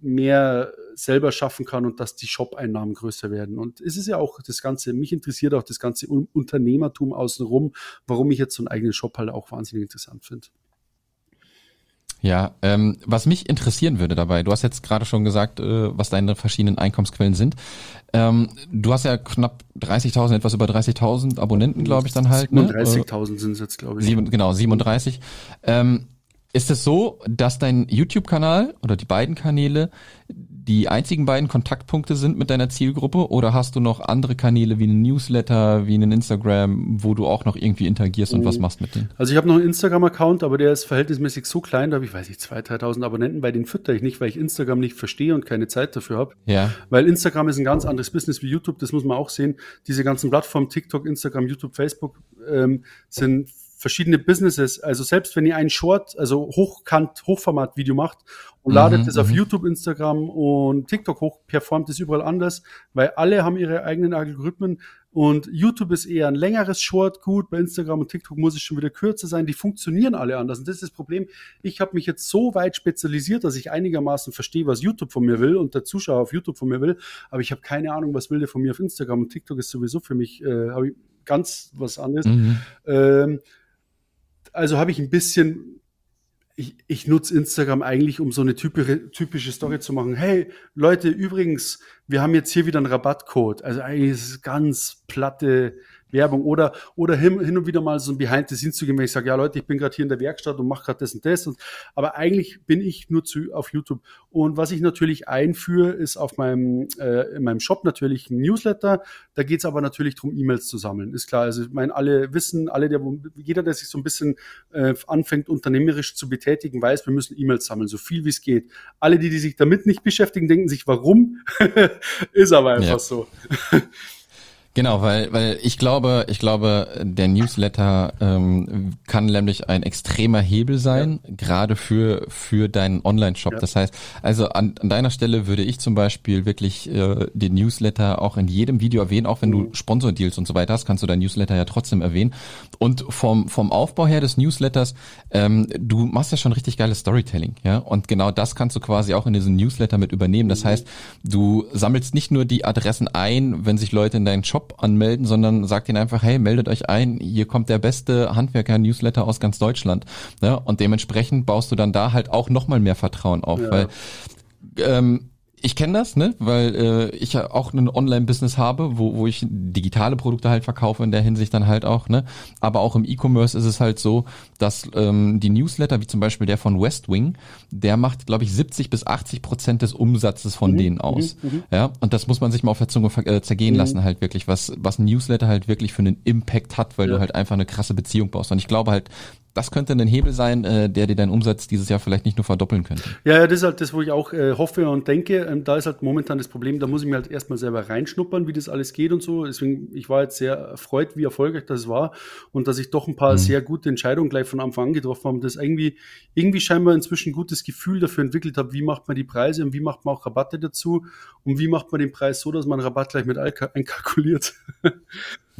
mehr selber schaffen kann und dass die Shop-Einnahmen größer werden. Und es ist ja auch das Ganze, mich interessiert auch das ganze Unternehmertum außenrum, warum ich jetzt so einen eigenen Shop halt auch wahnsinnig interessant finde. Ja, ähm, was mich interessieren würde dabei, du hast jetzt gerade schon gesagt, äh, was deine verschiedenen Einkommensquellen sind. Ähm, du hast ja knapp 30.000, etwas über 30.000 Abonnenten, glaube ich, dann halt. 37.000 ne? sind es jetzt, glaube ich. Sieben, genau, 37. Ähm, ist es so, dass dein YouTube-Kanal oder die beiden Kanäle die einzigen beiden Kontaktpunkte sind mit deiner Zielgruppe oder hast du noch andere Kanäle wie einen Newsletter, wie einen Instagram, wo du auch noch irgendwie interagierst und was machst mit denen? Also ich habe noch einen Instagram-Account, aber der ist verhältnismäßig so klein, da habe ich, weiß ich, 2.000, 3.000 Abonnenten, bei denen fütter ich nicht, weil ich Instagram nicht verstehe und keine Zeit dafür habe. Ja. Weil Instagram ist ein ganz anderes Business wie YouTube, das muss man auch sehen. Diese ganzen Plattformen, TikTok, Instagram, YouTube, Facebook, ähm, sind verschiedene Businesses. Also selbst wenn ihr ein Short, also hochkant, Hochformat-Video macht und mhm, ladet es auf mhm. YouTube, Instagram und TikTok hoch, performt es überall anders, weil alle haben ihre eigenen Algorithmen und YouTube ist eher ein längeres Short gut, bei Instagram und TikTok muss es schon wieder kürzer sein, die funktionieren alle anders und das ist das Problem. Ich habe mich jetzt so weit spezialisiert, dass ich einigermaßen verstehe, was YouTube von mir will und der Zuschauer auf YouTube von mir will, aber ich habe keine Ahnung, was will der von mir auf Instagram und TikTok ist sowieso für mich äh, ganz was anderes. Mhm. Ähm, also habe ich ein bisschen, ich, ich nutze Instagram eigentlich, um so eine typische, typische Story zu machen. Hey, Leute, übrigens, wir haben jetzt hier wieder einen Rabattcode. Also eigentlich ist es ganz platte Werbung oder, oder hin, hin und wieder mal so ein Behind the Scenes zu gehen, wenn ich sage, ja Leute, ich bin gerade hier in der Werkstatt und mache gerade das und das. Und, aber eigentlich bin ich nur zu, auf YouTube. Und was ich natürlich einführe, ist auf meinem, äh, in meinem Shop natürlich ein Newsletter. Da geht es aber natürlich darum, E-Mails zu sammeln. Ist klar. Also ich meine, alle wissen, alle, der, jeder, der sich so ein bisschen äh, anfängt, unternehmerisch zu betätigen, weiß, wir müssen E-Mails sammeln, so viel wie es geht. Alle, die, die sich damit nicht beschäftigen, denken sich, warum? ist aber einfach ja. so. Genau, weil, weil ich glaube, ich glaube, der Newsletter ähm, kann nämlich ein extremer Hebel sein, ja. gerade für für deinen Online-Shop. Ja. Das heißt, also an, an deiner Stelle würde ich zum Beispiel wirklich äh, den Newsletter auch in jedem Video erwähnen, auch wenn du mhm. Sponsor-Deals und so weiter hast, kannst du deinen Newsletter ja trotzdem erwähnen. Und vom vom Aufbau her des Newsletters, ähm, du machst ja schon richtig geiles Storytelling, ja, und genau das kannst du quasi auch in diesen Newsletter mit übernehmen. Das mhm. heißt, du sammelst nicht nur die Adressen ein, wenn sich Leute in deinen Shop anmelden, sondern sagt ihnen einfach, hey, meldet euch ein, hier kommt der beste Handwerker-Newsletter aus ganz Deutschland. Ja, und dementsprechend baust du dann da halt auch nochmal mehr Vertrauen auf, ja. weil ähm, ich kenne das, ne, weil äh, ich ja auch ein Online-Business habe, wo, wo ich digitale Produkte halt verkaufe in der Hinsicht dann halt auch, ne. Aber auch im E-Commerce ist es halt so, dass ähm, die Newsletter, wie zum Beispiel der von Westwing, der macht, glaube ich, 70 bis 80 Prozent des Umsatzes von mhm. denen aus. Mhm. mhm. Ja, und das muss man sich mal auf der Zunge äh, zergehen mhm. lassen, halt wirklich, was, was ein Newsletter halt wirklich für einen Impact hat, weil ja. du halt einfach eine krasse Beziehung baust. Und ich glaube halt, das könnte ein Hebel sein, äh, der dir deinen Umsatz dieses Jahr vielleicht nicht nur verdoppeln könnte. Ja, ja das ist halt das, wo ich auch äh, hoffe und denke. Ähm, da ist halt momentan das Problem, da muss ich mir halt erstmal selber reinschnuppern, wie das alles geht und so. Deswegen, ich war jetzt sehr erfreut, wie erfolgreich das war und dass ich doch ein paar mhm. sehr gute Entscheidungen gleich von Anfang an getroffen habe. Das irgendwie, irgendwie scheinbar inzwischen ein gutes Gefühl dafür entwickelt habe, wie macht man die Preise und wie macht man auch Rabatte dazu und wie macht man den Preis so, dass man Rabatt gleich mit einkalkuliert.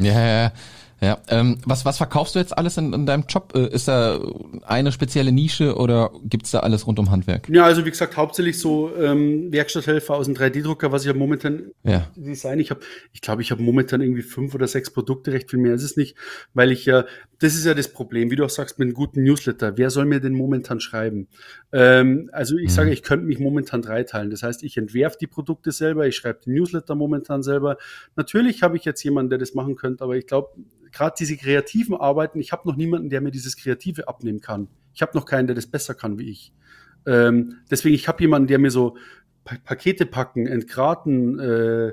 Ja, ja, ja. Ja, ähm, was, was verkaufst du jetzt alles in, in deinem Job? Äh, ist da eine spezielle Nische oder gibt's da alles rund um Handwerk? Ja, also wie gesagt, hauptsächlich so ähm, Werkstatthelfer aus dem 3D-Drucker, was ich habe momentan ja. Design. Ich habe, ich glaube, ich habe momentan irgendwie fünf oder sechs Produkte, recht viel mehr ist es nicht, weil ich ja, das ist ja das Problem, wie du auch sagst, mit einem guten Newsletter. Wer soll mir denn momentan schreiben? Ähm, also ich mhm. sage, ich könnte mich momentan dreiteilen. Das heißt, ich entwerfe die Produkte selber, ich schreibe die Newsletter momentan selber. Natürlich habe ich jetzt jemanden, der das machen könnte, aber ich glaube, gerade diese kreativen Arbeiten, ich habe noch niemanden, der mir dieses Kreative abnehmen kann. Ich habe noch keinen, der das besser kann wie ich. Ähm, deswegen, ich habe jemanden, der mir so pa Pakete packen, entgraten, äh,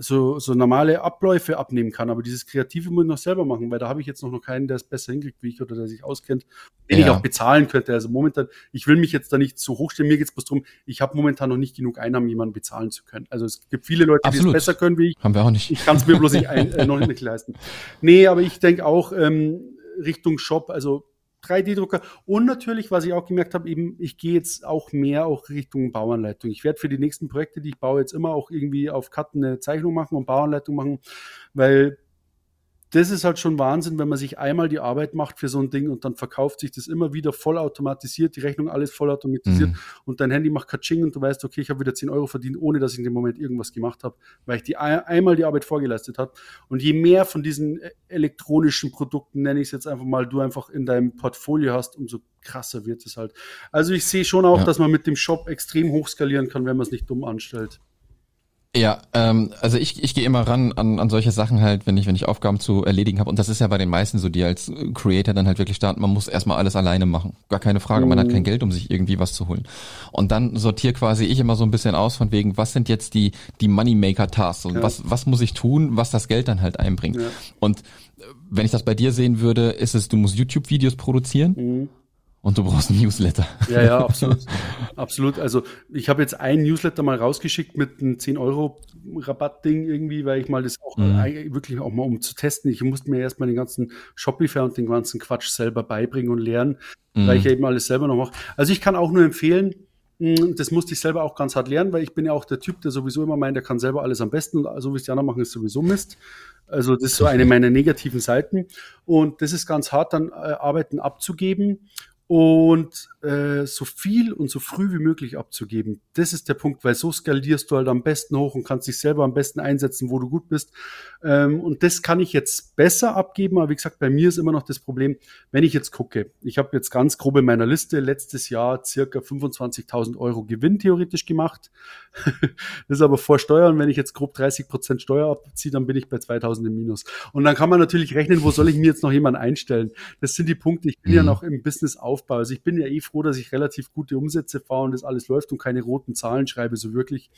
so, so normale Abläufe abnehmen kann. Aber dieses Kreative muss ich noch selber machen, weil da habe ich jetzt noch, noch keinen, der es besser hinkriegt wie ich oder der sich auskennt, den ja. ich auch bezahlen könnte. Also momentan, ich will mich jetzt da nicht so hochstellen. Mir geht es bloß darum, ich habe momentan noch nicht genug Einnahmen, jemanden bezahlen zu können. Also es gibt viele Leute, Absolut. die es besser können wie ich. Haben wir auch nicht. Ich kann es mir bloß nicht ein, äh, noch nicht leisten. Nee, aber ich denke auch ähm, Richtung Shop, also 3D-Drucker. Und natürlich, was ich auch gemerkt habe, eben, ich gehe jetzt auch mehr auch Richtung Bauanleitung. Ich werde für die nächsten Projekte, die ich baue, jetzt immer auch irgendwie auf Karten eine Zeichnung machen und Bauanleitung machen, weil das ist halt schon Wahnsinn, wenn man sich einmal die Arbeit macht für so ein Ding und dann verkauft sich das immer wieder vollautomatisiert, die Rechnung alles vollautomatisiert mhm. und dein Handy macht Katsching und du weißt, okay, ich habe wieder 10 Euro verdient, ohne dass ich in dem Moment irgendwas gemacht habe, weil ich die einmal die Arbeit vorgeleistet habe. Und je mehr von diesen äh, elektronischen Produkten, nenne ich es jetzt einfach mal, du einfach in deinem Portfolio hast, umso krasser wird es halt. Also ich sehe schon auch, ja. dass man mit dem Shop extrem hoch skalieren kann, wenn man es nicht dumm anstellt. Ja, ähm, also ich, ich gehe immer ran an, an solche Sachen halt, wenn ich, wenn ich Aufgaben zu erledigen habe. Und das ist ja bei den meisten so, die als Creator dann halt wirklich starten, man muss erstmal alles alleine machen. Gar keine Frage, man hat kein mhm. Geld, um sich irgendwie was zu holen. Und dann sortiere quasi ich immer so ein bisschen aus von wegen, was sind jetzt die, die Moneymaker-Tasks und ja. was, was muss ich tun, was das Geld dann halt einbringt. Ja. Und äh, wenn ich das bei dir sehen würde, ist es, du musst YouTube-Videos produzieren. Mhm und du brauchst ein Newsletter. Ja, ja, absolut. absolut. Also ich habe jetzt ein Newsletter mal rausgeschickt mit einem 10-Euro-Rabatt-Ding irgendwie, weil ich mal das auch mhm. wirklich auch mal um zu testen. Ich musste mir erstmal den ganzen Shopify und den ganzen Quatsch selber beibringen und lernen, mhm. weil ich eben alles selber noch mache. Also ich kann auch nur empfehlen, hm, das musste ich selber auch ganz hart lernen, weil ich bin ja auch der Typ, der sowieso immer meint, der kann selber alles am besten und so wie es die anderen machen, ist sowieso Mist. Also das ist so eine meiner negativen Seiten. Und das ist ganz hart, dann äh, Arbeiten abzugeben und äh, so viel und so früh wie möglich abzugeben. Das ist der Punkt, weil so skalierst du halt am besten hoch und kannst dich selber am besten einsetzen, wo du gut bist. Ähm, und das kann ich jetzt besser abgeben, aber wie gesagt, bei mir ist immer noch das Problem, wenn ich jetzt gucke, ich habe jetzt ganz grob in meiner Liste letztes Jahr circa 25.000 Euro Gewinn theoretisch gemacht. das ist aber vor Steuern, wenn ich jetzt grob 30 Prozent Steuer abziehe, dann bin ich bei 2000 im Minus. Und dann kann man natürlich rechnen, wo soll ich mir jetzt noch jemanden einstellen? Das sind die Punkte, ich bin mhm. ja noch im Business auf Aufbau. Also ich bin ja eh froh, dass ich relativ gute Umsätze fahre und das alles läuft und keine roten Zahlen schreibe, so wirklich.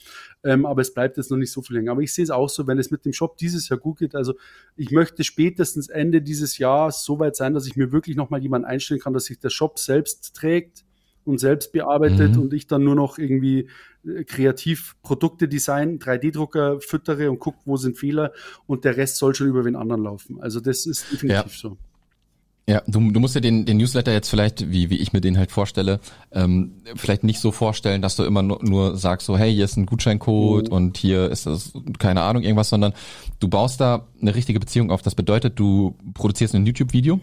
Ähm, aber es bleibt jetzt noch nicht so viel länger. Aber ich sehe es auch so, wenn es mit dem Shop dieses Jahr gut geht. Also ich möchte spätestens Ende dieses Jahres so weit sein, dass ich mir wirklich nochmal jemanden einstellen kann, dass sich der Shop selbst trägt und selbst bearbeitet mhm. und ich dann nur noch irgendwie äh, kreativ Produkte design, 3D-Drucker füttere und gucke, wo sind Fehler und der Rest soll schon über den anderen laufen. Also das ist definitiv ja. so. Ja, du, du musst dir den, den Newsletter jetzt vielleicht, wie, wie ich mir den halt vorstelle, ähm, vielleicht nicht so vorstellen, dass du immer nur, nur sagst so, hey, hier ist ein Gutscheincode mhm. und hier ist das, keine Ahnung, irgendwas, sondern du baust da eine richtige Beziehung auf. Das bedeutet, du produzierst ein YouTube-Video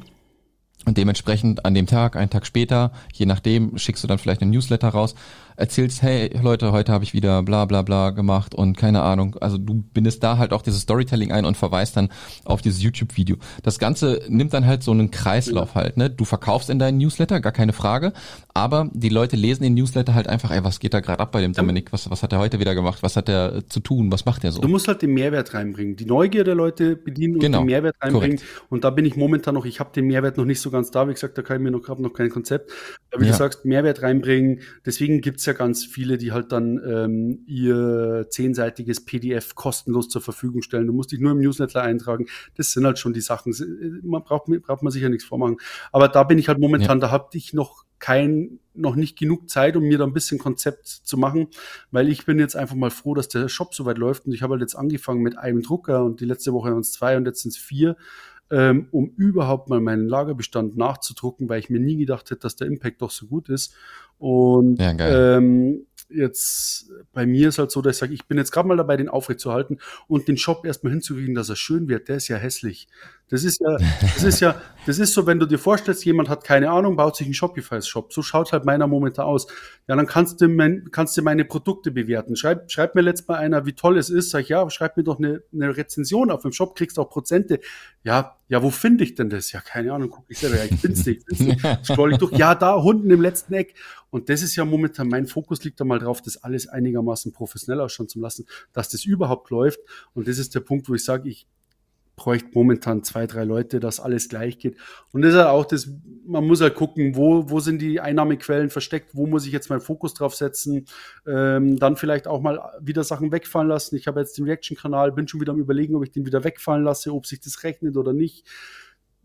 und dementsprechend an dem Tag, einen Tag später, je nachdem, schickst du dann vielleicht einen Newsletter raus erzählst, hey Leute, heute habe ich wieder bla bla bla gemacht und keine Ahnung. Also du bindest da halt auch dieses Storytelling ein und verweist dann auf dieses YouTube-Video. Das Ganze nimmt dann halt so einen Kreislauf halt, ne? Du verkaufst in deinen Newsletter, gar keine Frage, aber die Leute lesen den Newsletter halt einfach, ey, was geht da gerade ab bei dem Dominik? Was, was hat er heute wieder gemacht? Was hat er zu tun? Was macht er so? Du musst halt den Mehrwert reinbringen. Die Neugier der Leute bedienen und genau. den Mehrwert reinbringen. Korrekt. Und da bin ich momentan noch, ich habe den Mehrwert noch nicht so ganz da. Wie gesagt, da kann ich mir noch, noch kein Konzept. Aber wie ja. du sagst, Mehrwert reinbringen. Deswegen gibt's ja ganz viele, die halt dann ähm, ihr zehnseitiges PDF kostenlos zur Verfügung stellen. Du musst dich nur im Newsletter eintragen. Das sind halt schon die Sachen. Man braucht, braucht man sich ja nichts vormachen. Aber da bin ich halt momentan, ja. da habe ich noch kein, noch nicht genug Zeit, um mir da ein bisschen Konzept zu machen, weil ich bin jetzt einfach mal froh, dass der Shop so weit läuft und ich habe halt jetzt angefangen mit einem Drucker und die letzte Woche waren es zwei und jetzt sind es vier ähm, um überhaupt mal meinen Lagerbestand nachzudrucken, weil ich mir nie gedacht hätte, dass der Impact doch so gut ist. Und ja, ähm, jetzt bei mir ist halt so, dass ich sage, ich bin jetzt gerade mal dabei, den aufrechtzuerhalten und den Shop erstmal hinzukriegen, dass er schön wird. Der ist ja hässlich. Das ist ja, das ist ja, das ist so, wenn du dir vorstellst, jemand hat keine Ahnung, baut sich einen Shopify-Shop. So schaut halt meiner momentan aus. Ja, dann kannst du, mein, kannst du meine Produkte bewerten. Schreib, schreib mir letztes Mal einer, wie toll es ist. Sag ich, ja, schreib mir doch eine, eine Rezension auf dem Shop, kriegst auch Prozente. Ja, ja, wo finde ich denn das? Ja, keine Ahnung, guck ich selber. Ja, ich find's nicht. Find's nicht. Scroll ich durch. Ja, da unten im letzten Eck. Und das ist ja momentan, mein Fokus liegt da mal drauf, das alles einigermaßen professionell ausschauen zu lassen, dass das überhaupt läuft. Und das ist der Punkt, wo ich sage, ich bräuchte momentan zwei, drei Leute, dass alles gleich geht. Und das ist halt auch das, man muss halt gucken, wo, wo sind die Einnahmequellen versteckt, wo muss ich jetzt meinen Fokus drauf setzen, ähm, dann vielleicht auch mal wieder Sachen wegfallen lassen. Ich habe jetzt den Reaction-Kanal, bin schon wieder am überlegen, ob ich den wieder wegfallen lasse, ob sich das rechnet oder nicht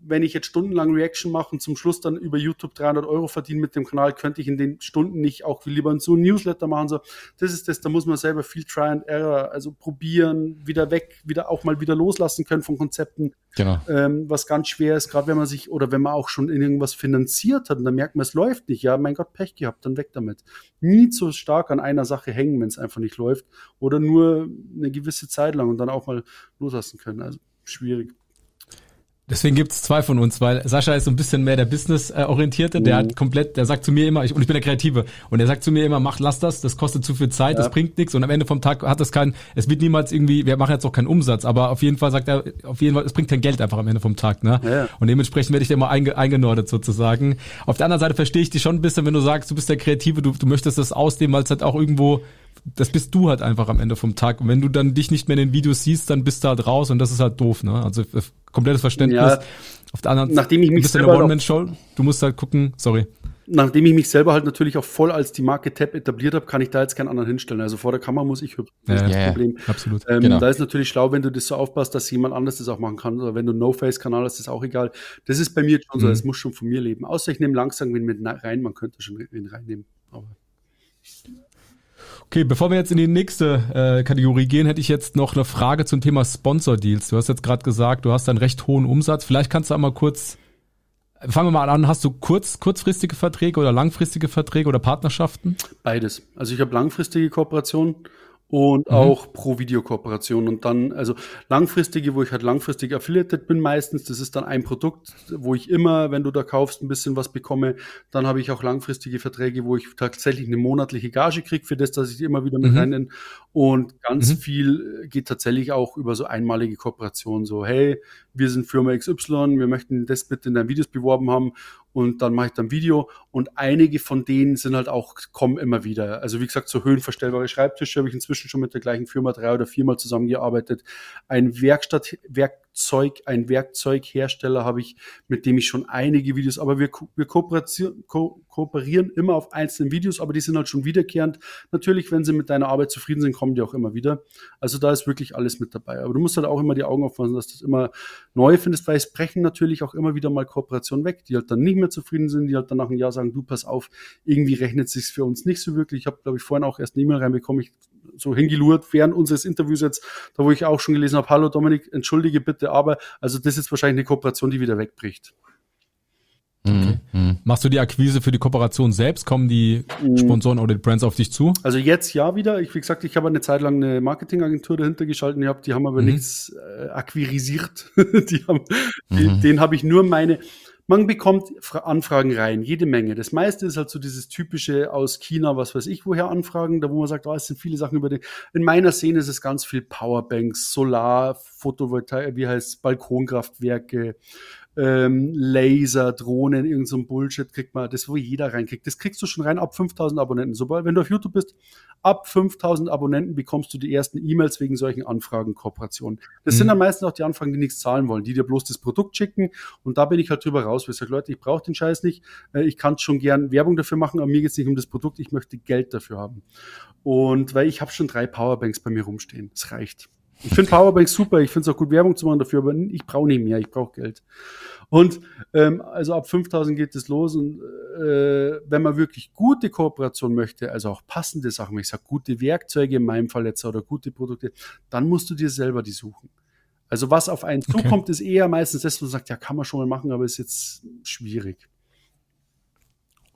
wenn ich jetzt stundenlang Reaction mache und zum Schluss dann über YouTube 300 Euro verdiene mit dem Kanal, könnte ich in den Stunden nicht auch lieber so ein Newsletter machen. So, das ist das, da muss man selber viel Try and Error, also probieren, wieder weg, wieder auch mal wieder loslassen können von Konzepten. Genau. Ähm, was ganz schwer ist, gerade wenn man sich oder wenn man auch schon in irgendwas finanziert hat und dann merkt man, es läuft nicht. Ja, mein Gott, Pech gehabt, dann weg damit. Nie zu stark an einer Sache hängen, wenn es einfach nicht läuft oder nur eine gewisse Zeit lang und dann auch mal loslassen können. Also schwierig. Deswegen gibt's zwei von uns, weil Sascha ist so ein bisschen mehr der Business-orientierte, der hat mhm. komplett, der sagt zu mir immer, ich, und ich bin der Kreative, und der sagt zu mir immer, mach, lass das, das kostet zu viel Zeit, ja. das bringt nichts und am Ende vom Tag hat das kein, es wird niemals irgendwie, wir machen jetzt auch keinen Umsatz, aber auf jeden Fall sagt er, auf jeden Fall, es bringt kein Geld einfach am Ende vom Tag, ne? Ja. Und dementsprechend werde ich da immer einge, eingenordet sozusagen. Auf der anderen Seite verstehe ich dich schon ein bisschen, wenn du sagst, du bist der Kreative, du, du möchtest das ausdehnen, weil es halt auch irgendwo das bist du halt einfach am Ende vom Tag. Und wenn du dann dich nicht mehr in den Videos siehst, dann bist du halt raus und das ist halt doof, ne? Also komplettes Verständnis. Ja, Auf der anderen nachdem ich mich bist selber One-Man-Show, du musst halt gucken, sorry. Nachdem ich mich selber halt natürlich auch voll als die Marke Tab etabliert habe, kann ich da jetzt keinen anderen hinstellen. Also vor der Kamera muss ich. Das ja, ist das Problem. Ja, absolut. Ähm, genau. Da ist natürlich schlau, wenn du das so aufpasst, dass jemand anders das auch machen kann. Oder wenn du No-Face-Kanal hast, ist auch egal. Das ist bei mir schon so, mhm. es muss schon von mir leben. Außer ich nehme langsam wen mit rein, man könnte schon wen reinnehmen. Aber Okay, bevor wir jetzt in die nächste äh, Kategorie gehen, hätte ich jetzt noch eine Frage zum Thema Sponsor Deals. Du hast jetzt gerade gesagt, du hast einen recht hohen Umsatz. Vielleicht kannst du einmal kurz Fangen wir mal an, hast du kurz, kurzfristige Verträge oder langfristige Verträge oder Partnerschaften? Beides. Also ich habe langfristige Kooperationen und mhm. auch pro Videokooperation. Und dann, also langfristige, wo ich halt langfristig affiliated bin meistens, das ist dann ein Produkt, wo ich immer, wenn du da kaufst, ein bisschen was bekomme. Dann habe ich auch langfristige Verträge, wo ich tatsächlich eine monatliche Gage kriege für das, dass ich immer wieder mit mhm. rein. Und ganz mhm. viel geht tatsächlich auch über so einmalige Kooperationen. So, hey, wir sind Firma XY, wir möchten das bitte in deinen Videos beworben haben und dann mache ich dann Video und einige von denen sind halt auch, kommen immer wieder. Also wie gesagt, so höhenverstellbare Schreibtische habe ich inzwischen schon mit der gleichen Firma drei oder viermal zusammengearbeitet. Ein Werkstatt, Werk, Zeug, ein Werkzeughersteller habe ich, mit dem ich schon einige Videos, aber wir, wir kooperieren, ko kooperieren immer auf einzelnen Videos, aber die sind halt schon wiederkehrend. Natürlich, wenn sie mit deiner Arbeit zufrieden sind, kommen die auch immer wieder. Also da ist wirklich alles mit dabei. Aber du musst halt auch immer die Augen aufpassen, dass du das immer neu findest, weil es brechen natürlich auch immer wieder mal Kooperationen weg, die halt dann nicht mehr zufrieden sind, die halt dann nach einem Jahr sagen, du pass auf, irgendwie rechnet sich's für uns nicht so wirklich. Ich habe, glaube ich, vorhin auch erst eine E-Mail reinbekommen, ich so hingelurt während unseres Interviews jetzt, da wo ich auch schon gelesen habe, hallo Dominik, entschuldige bitte, aber also das ist wahrscheinlich eine Kooperation, die wieder wegbricht. Okay. Mhm. Machst du die Akquise für die Kooperation selbst? Kommen die mhm. Sponsoren oder die Brands auf dich zu? Also jetzt ja wieder. Ich, wie gesagt, ich habe eine Zeit lang eine Marketingagentur dahinter geschalten gehabt, die haben aber mhm. nichts äh, akquirisiert. die haben, die, mhm. den habe ich nur meine, man bekommt Anfragen rein, jede Menge. Das meiste ist halt so dieses typische aus China, was weiß ich, woher Anfragen, da wo man sagt, oh, es sind viele Sachen über den. In meiner Szene ist es ganz viel Powerbanks, Solar, Photovoltaik, wie heißt Balkonkraftwerke, ähm, Laser, Drohnen, irgend so ein Bullshit kriegt man, das wo jeder reinkriegt. Das kriegst du schon rein ab 5000 Abonnenten. Sobald, wenn du auf YouTube bist, ab 5000 Abonnenten bekommst du die ersten E-Mails wegen solchen Anfragen, Kooperationen. Das mhm. sind dann meistens auch die Anfragen, die nichts zahlen wollen, die dir bloß das Produkt schicken. Und da bin ich halt drüber raus, weil ich sage, Leute, ich brauche den Scheiß nicht. Äh, ich kann schon gern Werbung dafür machen, aber mir geht's nicht um das Produkt, ich möchte Geld dafür haben. Und weil ich habe schon drei Powerbanks bei mir rumstehen. Das reicht. Ich finde Powerbanks super, ich finde es auch gut, Werbung zu machen dafür, aber ich brauche nicht mehr, ich brauche Geld. Und ähm, also ab 5000 geht es los und äh, wenn man wirklich gute Kooperation möchte, also auch passende Sachen, ich sage gute Werkzeuge in meinem Fall jetzt oder gute Produkte, dann musst du dir selber die suchen. Also was auf einen okay. zukommt, ist eher meistens das, wo man sagt, ja, kann man schon mal machen, aber ist jetzt schwierig.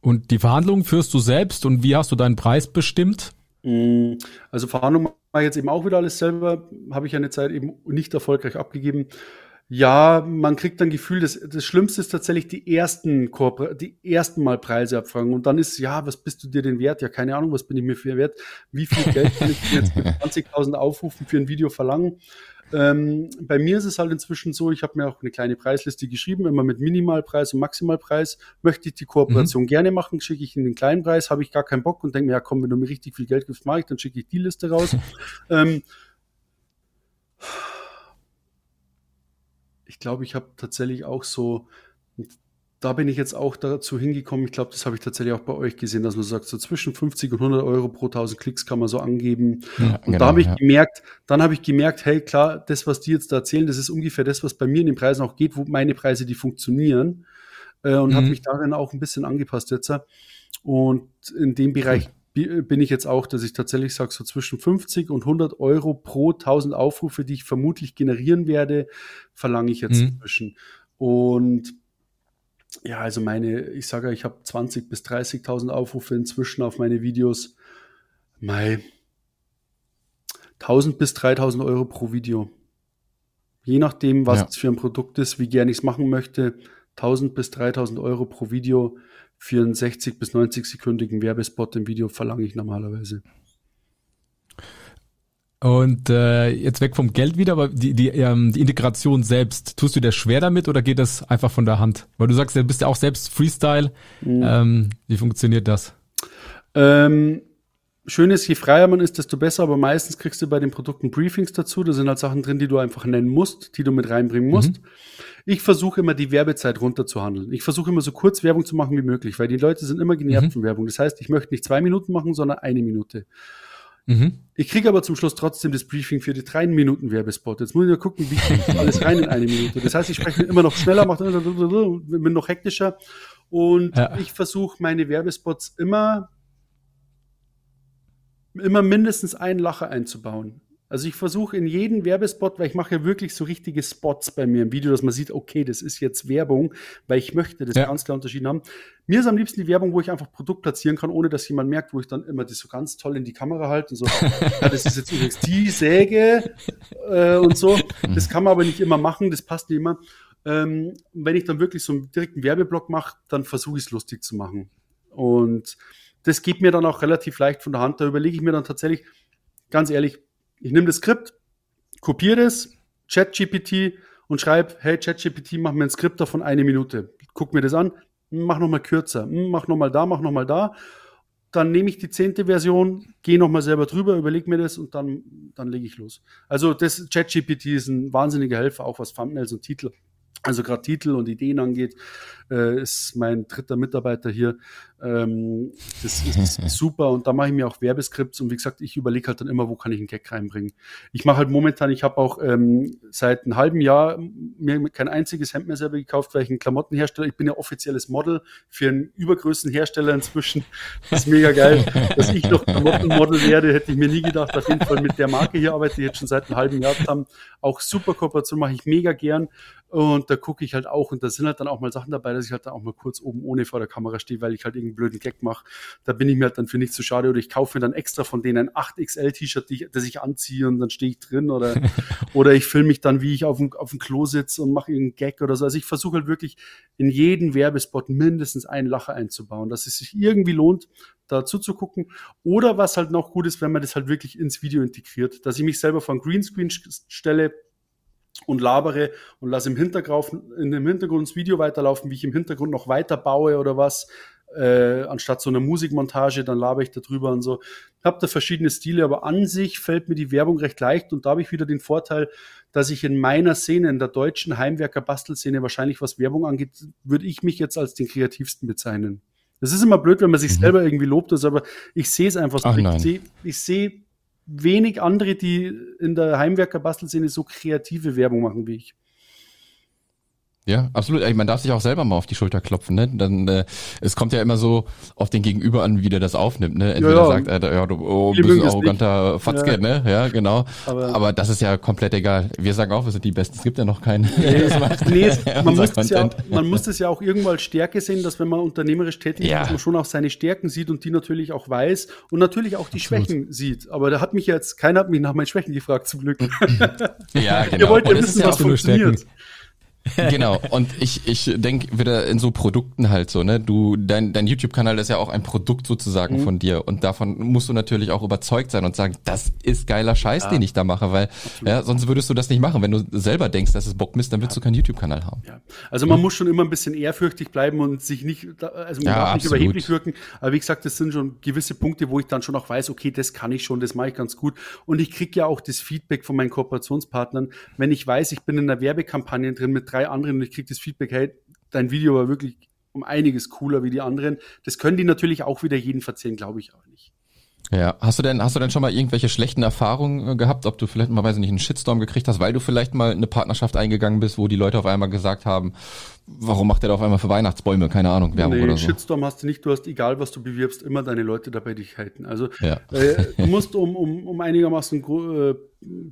Und die Verhandlungen führst du selbst und wie hast du deinen Preis bestimmt? Mm, also Verhandlungen mache ich jetzt eben auch wieder alles selber, habe ich eine Zeit eben nicht erfolgreich abgegeben. Ja, man kriegt dann Gefühl, das, das Schlimmste ist tatsächlich die ersten Korpor die ersten Mal Preise abfragen und dann ist, ja, was bist du dir denn wert? Ja, keine Ahnung, was bin ich mir für wert? Wie viel Geld kann ich jetzt mit 20.000 Aufrufen für ein Video verlangen? Ähm, bei mir ist es halt inzwischen so, ich habe mir auch eine kleine Preisliste geschrieben, immer mit Minimalpreis und Maximalpreis. Möchte ich die Kooperation mhm. gerne machen, schicke ich in den kleinen Preis, habe ich gar keinen Bock und denke mir, ja komm, wenn du mir richtig viel Geld gibst, mache ich, dann schicke ich die Liste raus. ähm, ich glaube, ich habe tatsächlich auch so, da bin ich jetzt auch dazu hingekommen, ich glaube, das habe ich tatsächlich auch bei euch gesehen, dass man sagt, so zwischen 50 und 100 Euro pro 1000 Klicks kann man so angeben. Ja, und genau, da habe ich ja. gemerkt, dann habe ich gemerkt, hey, klar, das, was die jetzt da erzählen, das ist ungefähr das, was bei mir in den Preisen auch geht, wo meine Preise, die funktionieren. Äh, und mhm. habe mich darin auch ein bisschen angepasst jetzt. Und in dem Bereich cool. bin ich jetzt auch, dass ich tatsächlich sage, so zwischen 50 und 100 Euro pro 1000 Aufrufe, die ich vermutlich generieren werde, verlange ich jetzt mhm. inzwischen. Und ja, also meine, ich sage, ich habe 20 bis 30.000 Aufrufe inzwischen auf meine Videos. Mai 1000 bis 3000 Euro pro Video. Je nachdem, was ja. es für ein Produkt ist, wie gerne ich es machen möchte, 1000 bis 3000 Euro pro Video für einen 60 bis 90 sekündigen Werbespot im Video verlange ich normalerweise. Und äh, jetzt weg vom Geld wieder, aber die, die, ähm, die Integration selbst, tust du dir schwer damit oder geht das einfach von der Hand? Weil du sagst, du bist ja auch selbst Freestyle. Mhm. Ähm, wie funktioniert das? Ähm, schön ist, je freier man ist, desto besser, aber meistens kriegst du bei den Produkten Briefings dazu. Da sind halt Sachen drin, die du einfach nennen musst, die du mit reinbringen musst. Mhm. Ich versuche immer die Werbezeit runterzuhandeln. Ich versuche immer so kurz Werbung zu machen wie möglich, weil die Leute sind immer genervt mhm. von Werbung. Das heißt, ich möchte nicht zwei Minuten machen, sondern eine Minute. Mhm. Ich kriege aber zum Schluss trotzdem das Briefing für die drei Minuten Werbespot. Jetzt muss ich nur gucken, wie kriege ich alles rein in eine Minute. Das heißt, ich spreche immer noch schneller, mache bin noch hektischer und ja. ich versuche meine Werbespots immer immer mindestens einen Lacher einzubauen. Also ich versuche in jeden Werbespot, weil ich mache ja wirklich so richtige Spots bei mir im Video, dass man sieht, okay, das ist jetzt Werbung, weil ich möchte das ja. ganz klar unterschieden haben. Mir ist am liebsten die Werbung, wo ich einfach Produkt platzieren kann, ohne dass jemand merkt, wo ich dann immer das so ganz toll in die Kamera halte und so, ja, das ist jetzt übrigens die Säge äh, und so. Das kann man aber nicht immer machen, das passt nicht immer. Ähm, wenn ich dann wirklich so einen direkten Werbeblock mache, dann versuche ich es lustig zu machen. Und das geht mir dann auch relativ leicht von der Hand. Da überlege ich mir dann tatsächlich, ganz ehrlich, ich nehme das Skript, kopiere es, ChatGPT und schreibe, hey ChatGPT, mach mir ein Skript davon eine Minute. Guck mir das an, mach nochmal kürzer, hm, mach nochmal da, mach nochmal da. Dann nehme ich die zehnte Version, gehe nochmal selber drüber, überlege mir das und dann, dann lege ich los. Also das ChatGPT ist ein wahnsinniger Helfer, auch was Thumbnails und Titel also gerade Titel und Ideen angeht, äh, ist mein dritter Mitarbeiter hier. Ähm, das ist super und da mache ich mir auch Werbeskripts und wie gesagt, ich überlege halt dann immer, wo kann ich einen Gag reinbringen. Ich mache halt momentan, ich habe auch ähm, seit einem halben Jahr mir kein einziges Hemd mehr selber gekauft, weil ich ein Klamottenhersteller, ich bin ja offizielles Model für einen Übergrößenhersteller inzwischen. Das ist mega geil, dass ich noch Klamottenmodel werde, hätte ich mir nie gedacht. Auf jeden Fall mit der Marke hier arbeite ich jetzt schon seit einem halben Jahr zusammen. Auch super Kooperation mache ich mega gern und da gucke ich halt auch, und da sind halt dann auch mal Sachen dabei, dass ich halt dann auch mal kurz oben ohne vor der Kamera stehe, weil ich halt irgendeinen blöden Gag mache. Da bin ich mir halt dann für nichts zu schade. Oder ich kaufe mir dann extra von denen ein 8XL-T-Shirt, das ich anziehe und dann stehe ich drin. Oder, oder ich filme mich dann, wie ich auf dem, auf dem Klo sitze und mache irgendeinen Gag oder so. Also ich versuche halt wirklich in jeden Werbespot mindestens einen Lacher einzubauen, dass es sich irgendwie lohnt, dazu zu gucken. Oder was halt noch gut ist, wenn man das halt wirklich ins Video integriert, dass ich mich selber vor ein Greenscreen stelle, und labere und lasse im Hintergrund, in dem Hintergrund das Video weiterlaufen, wie ich im Hintergrund noch weiter baue oder was, äh, anstatt so einer Musikmontage, dann labe ich da drüber und so. Ich habe da verschiedene Stile, aber an sich fällt mir die Werbung recht leicht und da habe ich wieder den Vorteil, dass ich in meiner Szene, in der deutschen Heimwerker-Bastelszene, wahrscheinlich was Werbung angeht, würde ich mich jetzt als den kreativsten bezeichnen. Das ist immer blöd, wenn man sich mhm. selber irgendwie lobt, aber ich sehe es einfach so. Ach, ich sehe ich seh wenig andere, die in der Heimwerker-Bastelszene so kreative Werbung machen wie ich. Ja, absolut. Man darf sich auch selber mal auf die Schulter klopfen. Ne? Dann äh, es kommt ja immer so auf den Gegenüber an, wie der das aufnimmt. Ne? Entweder ja, ja. sagt er, ja, du oh, bist ein arroganter Fatzke, ja. ne? Ja, genau. Aber, Aber, das ist ja komplett egal. Wir sagen auch, wir sind die Besten. Es gibt ja noch keinen. Nee, nee, man, muss das ja, man muss das ja auch irgendwo als Stärke sehen, dass wenn man unternehmerisch tätig ist, dass man schon auch seine Stärken sieht und die natürlich auch weiß und natürlich auch die absolut. Schwächen sieht. Aber da hat mich jetzt, keiner hat mich nach meinen Schwächen gefragt, zum Glück. ja, genau. Ihr wollt ja wissen, was funktioniert. genau. Und ich, ich denke wieder in so Produkten halt so, ne? Du, dein, dein YouTube-Kanal ist ja auch ein Produkt sozusagen mhm. von dir. Und davon musst du natürlich auch überzeugt sein und sagen, das ist geiler Scheiß, ja. den ich da mache, weil ja, sonst würdest du das nicht machen. Wenn du selber denkst, dass es Bock misst, dann willst ja. du keinen YouTube-Kanal haben. Ja. Also man mhm. muss schon immer ein bisschen ehrfürchtig bleiben und sich nicht, also man ja, darf nicht überheblich wirken. Aber wie gesagt, das sind schon gewisse Punkte, wo ich dann schon auch weiß, okay, das kann ich schon, das mache ich ganz gut. Und ich kriege ja auch das Feedback von meinen Kooperationspartnern, wenn ich weiß, ich bin in einer Werbekampagne drin mit drei anderen und ich kriege das Feedback, hey, dein Video war wirklich um einiges cooler wie die anderen. Das können die natürlich auch wieder jeden verzählen, glaube ich auch nicht. Ja, hast du denn, hast du denn schon mal irgendwelche schlechten Erfahrungen äh, gehabt, ob du vielleicht mal, weiß ich nicht, einen Shitstorm gekriegt hast, weil du vielleicht mal eine Partnerschaft eingegangen bist, wo die Leute auf einmal gesagt haben, warum macht der da auf einmal für Weihnachtsbäume, keine Ahnung, Werbung nee, oder so? Shitstorm hast du nicht, du hast, egal was du bewirbst, immer deine Leute dabei dich halten. Also, ja. äh, du musst, um, um, um einigermaßen äh,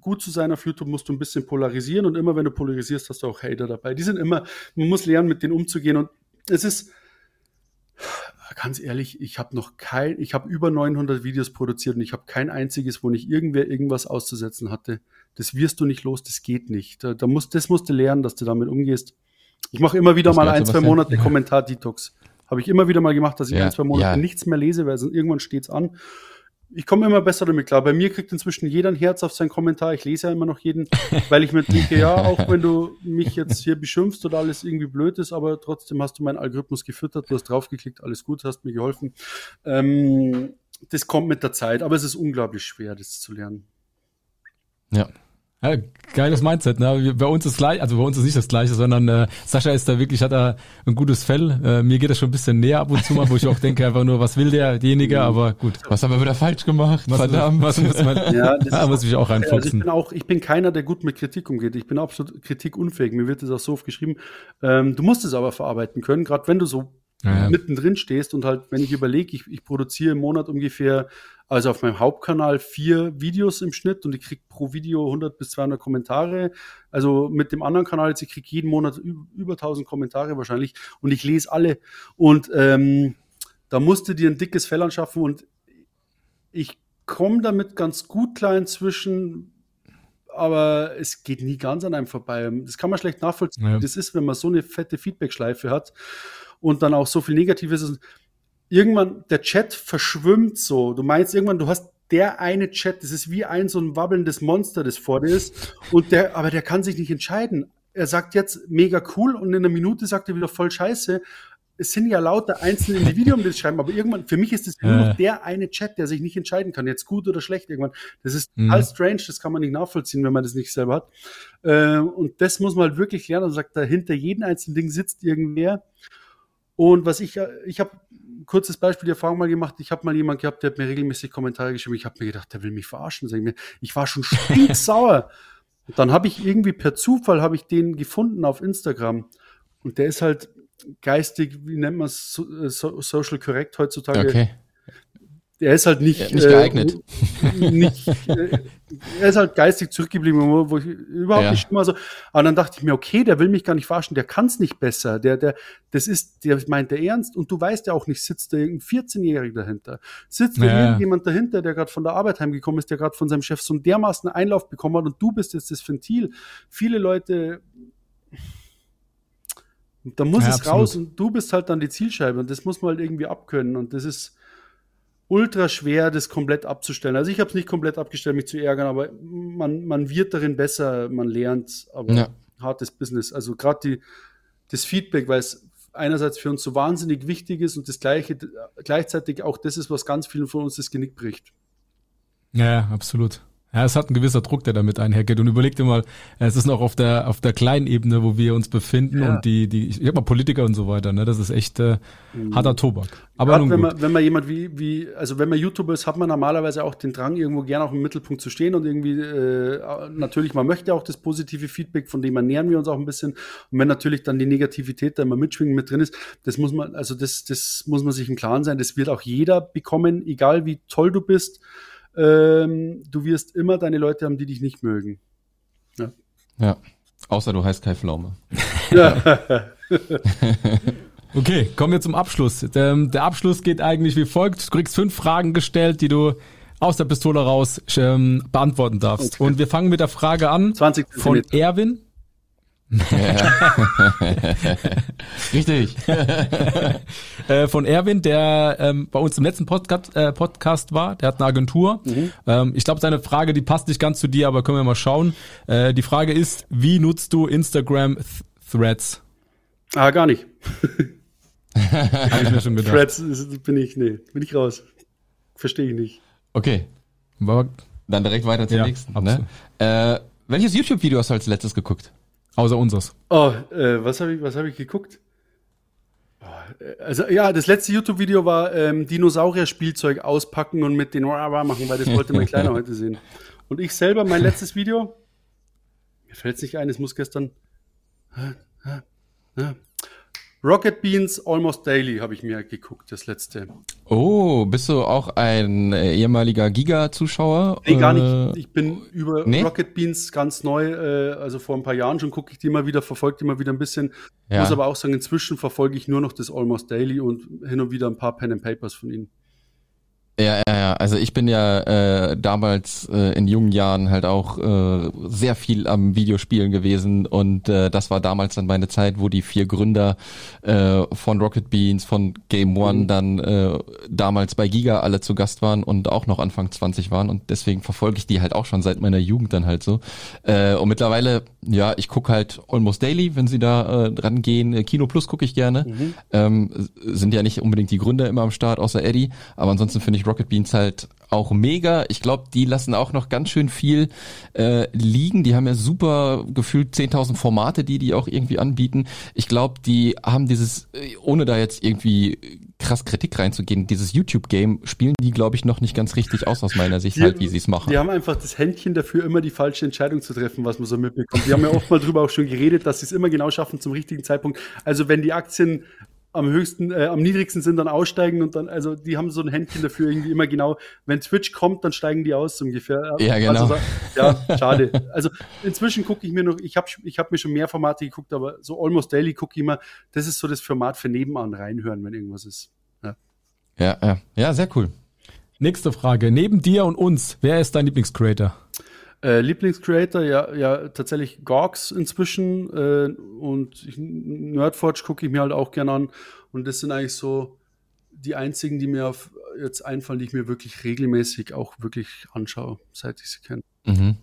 gut zu sein auf YouTube, musst du ein bisschen polarisieren und immer wenn du polarisierst, hast du auch Hater dabei. Die sind immer, man muss lernen, mit denen umzugehen und es ist, ganz ehrlich, ich habe noch kein, ich habe über 900 Videos produziert und ich habe kein einziges, wo nicht irgendwer irgendwas auszusetzen hatte. Das wirst du nicht los, das geht nicht. Da, da musst, das musst du lernen, dass du damit umgehst. Ich mache immer wieder das mal ein, zwei Monate ja. Kommentar-Detox. Habe ich immer wieder mal gemacht, dass ich ja, ein, zwei Monate ja. nichts mehr lese, weil irgendwann steht's an ich komme immer besser damit klar. Bei mir kriegt inzwischen jeder ein Herz auf seinen Kommentar. Ich lese ja immer noch jeden, weil ich mir denke, ja, auch wenn du mich jetzt hier beschimpfst oder alles irgendwie blöd ist, aber trotzdem hast du meinen Algorithmus gefüttert, du hast draufgeklickt, alles gut, hast mir geholfen. Ähm, das kommt mit der Zeit, aber es ist unglaublich schwer, das zu lernen. Ja, ja, geiles Mindset, ne? Bei uns ist gleich, also bei uns ist nicht das gleiche, sondern äh, Sascha ist da wirklich, hat da ein gutes Fell. Äh, mir geht das schon ein bisschen näher ab und zu mal, wo ich auch denke, einfach nur, was will der, derjenige, aber gut. Was haben wir wieder falsch gemacht? Was, Verdammt. Was muss man, ja, das da muss ich auch reinfuchsen. Also ich bin auch, ich bin keiner, der gut mit Kritik umgeht. Ich bin absolut kritikunfähig. Mir wird das auch so oft geschrieben. Ähm, du musst es aber verarbeiten können, gerade wenn du so ja, mittendrin stehst und halt, wenn ich überlege, ich, ich produziere im Monat ungefähr also auf meinem Hauptkanal vier Videos im Schnitt und ich kriege pro Video 100 bis 200 Kommentare. Also mit dem anderen Kanal jetzt, ich kriege jeden Monat über 1000 Kommentare wahrscheinlich und ich lese alle. Und ähm, da musste dir ein dickes Fell anschaffen und ich komme damit ganz gut klar inzwischen, aber es geht nie ganz an einem vorbei. Das kann man schlecht nachvollziehen. Ja. Das ist, wenn man so eine fette Feedback-Schleife hat und dann auch so viel Negatives ist irgendwann der Chat verschwimmt so. Du meinst irgendwann, du hast der eine Chat, das ist wie ein so ein wabbelndes Monster, das vor dir ist. Und der, aber der kann sich nicht entscheiden. Er sagt jetzt mega cool und in einer Minute sagt er wieder voll scheiße. Es sind ja lauter einzelne Individuen, die das schreiben, aber irgendwann, für mich ist es nur noch der eine Chat, der sich nicht entscheiden kann, jetzt gut oder schlecht irgendwann. Das ist mhm. total strange, das kann man nicht nachvollziehen, wenn man das nicht selber hat. Äh, und das muss man halt wirklich lernen. Und sagt, da hinter jedem einzelnen Ding sitzt irgendwer. Und was ich, ich habe kurzes Beispiel, die Erfahrung mal gemacht. Ich habe mal jemand gehabt, der hat mir regelmäßig Kommentare geschrieben. Ich habe mir gedacht, der will mich verarschen. Sag ich, mir. ich war schon stinksauer. Und dann habe ich irgendwie per Zufall habe ich den gefunden auf Instagram. Und der ist halt geistig, wie nennt man es, so, so, social correct heutzutage. Okay er ist halt nicht, ja, nicht geeignet. Äh, nicht, äh, er ist halt geistig zurückgeblieben, wo, ich überhaupt ja. nicht immer so. Aber dann dachte ich mir, okay, der will mich gar nicht verarschen, der kann es nicht besser. Der, der, das ist, der meint der ernst und du weißt ja auch nicht, sitzt da irgendein 14-Jähriger dahinter. Sitzt da ja. irgendjemand dahinter, der gerade von der Arbeit heimgekommen ist, der gerade von seinem Chef so einen dermaßen Einlauf bekommen hat und du bist jetzt das Ventil. Viele Leute da muss ja, es absolut. raus und du bist halt dann die Zielscheibe und das muss man halt irgendwie abkönnen und das ist ultra schwer, das komplett abzustellen. Also ich habe es nicht komplett abgestellt, mich zu ärgern, aber man, man wird darin besser, man lernt, aber ja. hartes Business. Also gerade das Feedback, weil es einerseits für uns so wahnsinnig wichtig ist und das gleiche gleichzeitig auch das ist, was ganz vielen von uns das Genick bricht. Ja, absolut. Ja, es hat ein gewisser Druck, der damit einhergeht. Und überleg dir mal, es ist noch auf der auf der kleinen Ebene, wo wir uns befinden ja. und die die ich hab mal Politiker und so weiter. Ne, das ist echt äh, mhm. harter Tobak. Aber nun wenn man wenn man jemand wie wie also wenn man YouTuber ist, hat man normalerweise auch den Drang irgendwo gerne auch im Mittelpunkt zu stehen und irgendwie äh, natürlich man möchte auch das positive Feedback, von dem ernähren wir uns auch ein bisschen. Und wenn natürlich dann die Negativität da immer mitschwingen mit drin ist, das muss man also das das muss man sich im Klaren sein. Das wird auch jeder bekommen, egal wie toll du bist ähm, du wirst immer deine Leute haben, die dich nicht mögen. Ja. ja. Außer du heißt Kai Pflaume. okay, kommen wir zum Abschluss. Der, der, Abschluss geht eigentlich wie folgt. Du kriegst fünf Fragen gestellt, die du aus der Pistole raus ähm, beantworten darfst. Okay. Und wir fangen mit der Frage an 20 von Erwin. Richtig. äh, von Erwin, der ähm, bei uns im letzten Podcast, äh, Podcast war, der hat eine Agentur. Mhm. Ähm, ich glaube, seine Frage, die passt nicht ganz zu dir, aber können wir mal schauen. Äh, die Frage ist, wie nutzt du Instagram Th Threads? Ah, gar nicht. Habe ich mir schon gedacht. Threads bin ich, nee, bin ich raus. Verstehe ich nicht. Okay. Dann direkt weiter zum ja, nächsten. Ne? Äh, welches YouTube-Video hast du als letztes geguckt? Außer unseres. Oh, äh, was habe ich, was hab ich geguckt? Oh, also ja, das letzte YouTube-Video war ähm, Dinosaurier-Spielzeug auspacken und mit den machen, weil das wollte mein Kleiner heute sehen. Und ich selber, mein letztes Video, mir fällt es nicht ein, es muss gestern. Rocket Beans Almost Daily habe ich mir geguckt, das letzte. Oh, bist du auch ein äh, ehemaliger Giga-Zuschauer? Nee, gar nicht. Äh, ich bin über nee? Rocket Beans ganz neu, äh, also vor ein paar Jahren schon gucke ich die immer wieder, verfolge die immer wieder ein bisschen. Ja. Muss aber auch sagen, inzwischen verfolge ich nur noch das Almost Daily und hin und wieder ein paar Pen and Papers von ihnen. Ja, ja, ja. Also ich bin ja äh, damals äh, in jungen Jahren halt auch äh, sehr viel am Videospielen gewesen und äh, das war damals dann meine Zeit, wo die vier Gründer äh, von Rocket Beans, von Game One mhm. dann äh, damals bei Giga alle zu Gast waren und auch noch Anfang 20 waren und deswegen verfolge ich die halt auch schon seit meiner Jugend dann halt so. Äh, und mittlerweile, ja, ich gucke halt Almost Daily, wenn sie da äh, dran gehen. Kino Plus gucke ich gerne. Mhm. Ähm, sind ja nicht unbedingt die Gründer immer am Start, außer Eddie, aber ansonsten finde ich ich Rocket Beans halt auch mega. Ich glaube, die lassen auch noch ganz schön viel äh, liegen. Die haben ja super gefühlt 10.000 Formate, die die auch irgendwie anbieten. Ich glaube, die haben dieses, äh, ohne da jetzt irgendwie krass Kritik reinzugehen, dieses YouTube-Game spielen die, glaube ich, noch nicht ganz richtig aus aus meiner Sicht, die, halt, wie sie es machen. Die haben einfach das Händchen dafür, immer die falsche Entscheidung zu treffen, was man so mitbekommt. Die haben ja oft mal drüber auch schon geredet, dass sie es immer genau schaffen zum richtigen Zeitpunkt. Also wenn die Aktien am höchsten, äh, am niedrigsten sind, dann aussteigen und dann, also die haben so ein Händchen dafür irgendwie immer genau, wenn Twitch kommt, dann steigen die aus so ungefähr. Ja, genau. Also, ja, schade. Also inzwischen gucke ich mir noch, ich habe ich hab mir schon mehr Formate geguckt, aber so Almost Daily gucke ich immer, das ist so das Format für nebenan reinhören, wenn irgendwas ist. Ja, ja, ja, ja sehr cool. Nächste Frage. Neben dir und uns, wer ist dein Lieblingscreator? Äh, Lieblingscreator, ja, ja, tatsächlich Gorks inzwischen äh, und ich, Nerdforge gucke ich mir halt auch gerne an und das sind eigentlich so die einzigen, die mir auf, jetzt einfallen, die ich mir wirklich regelmäßig auch wirklich anschaue, seit ich sie kenne. Mhm.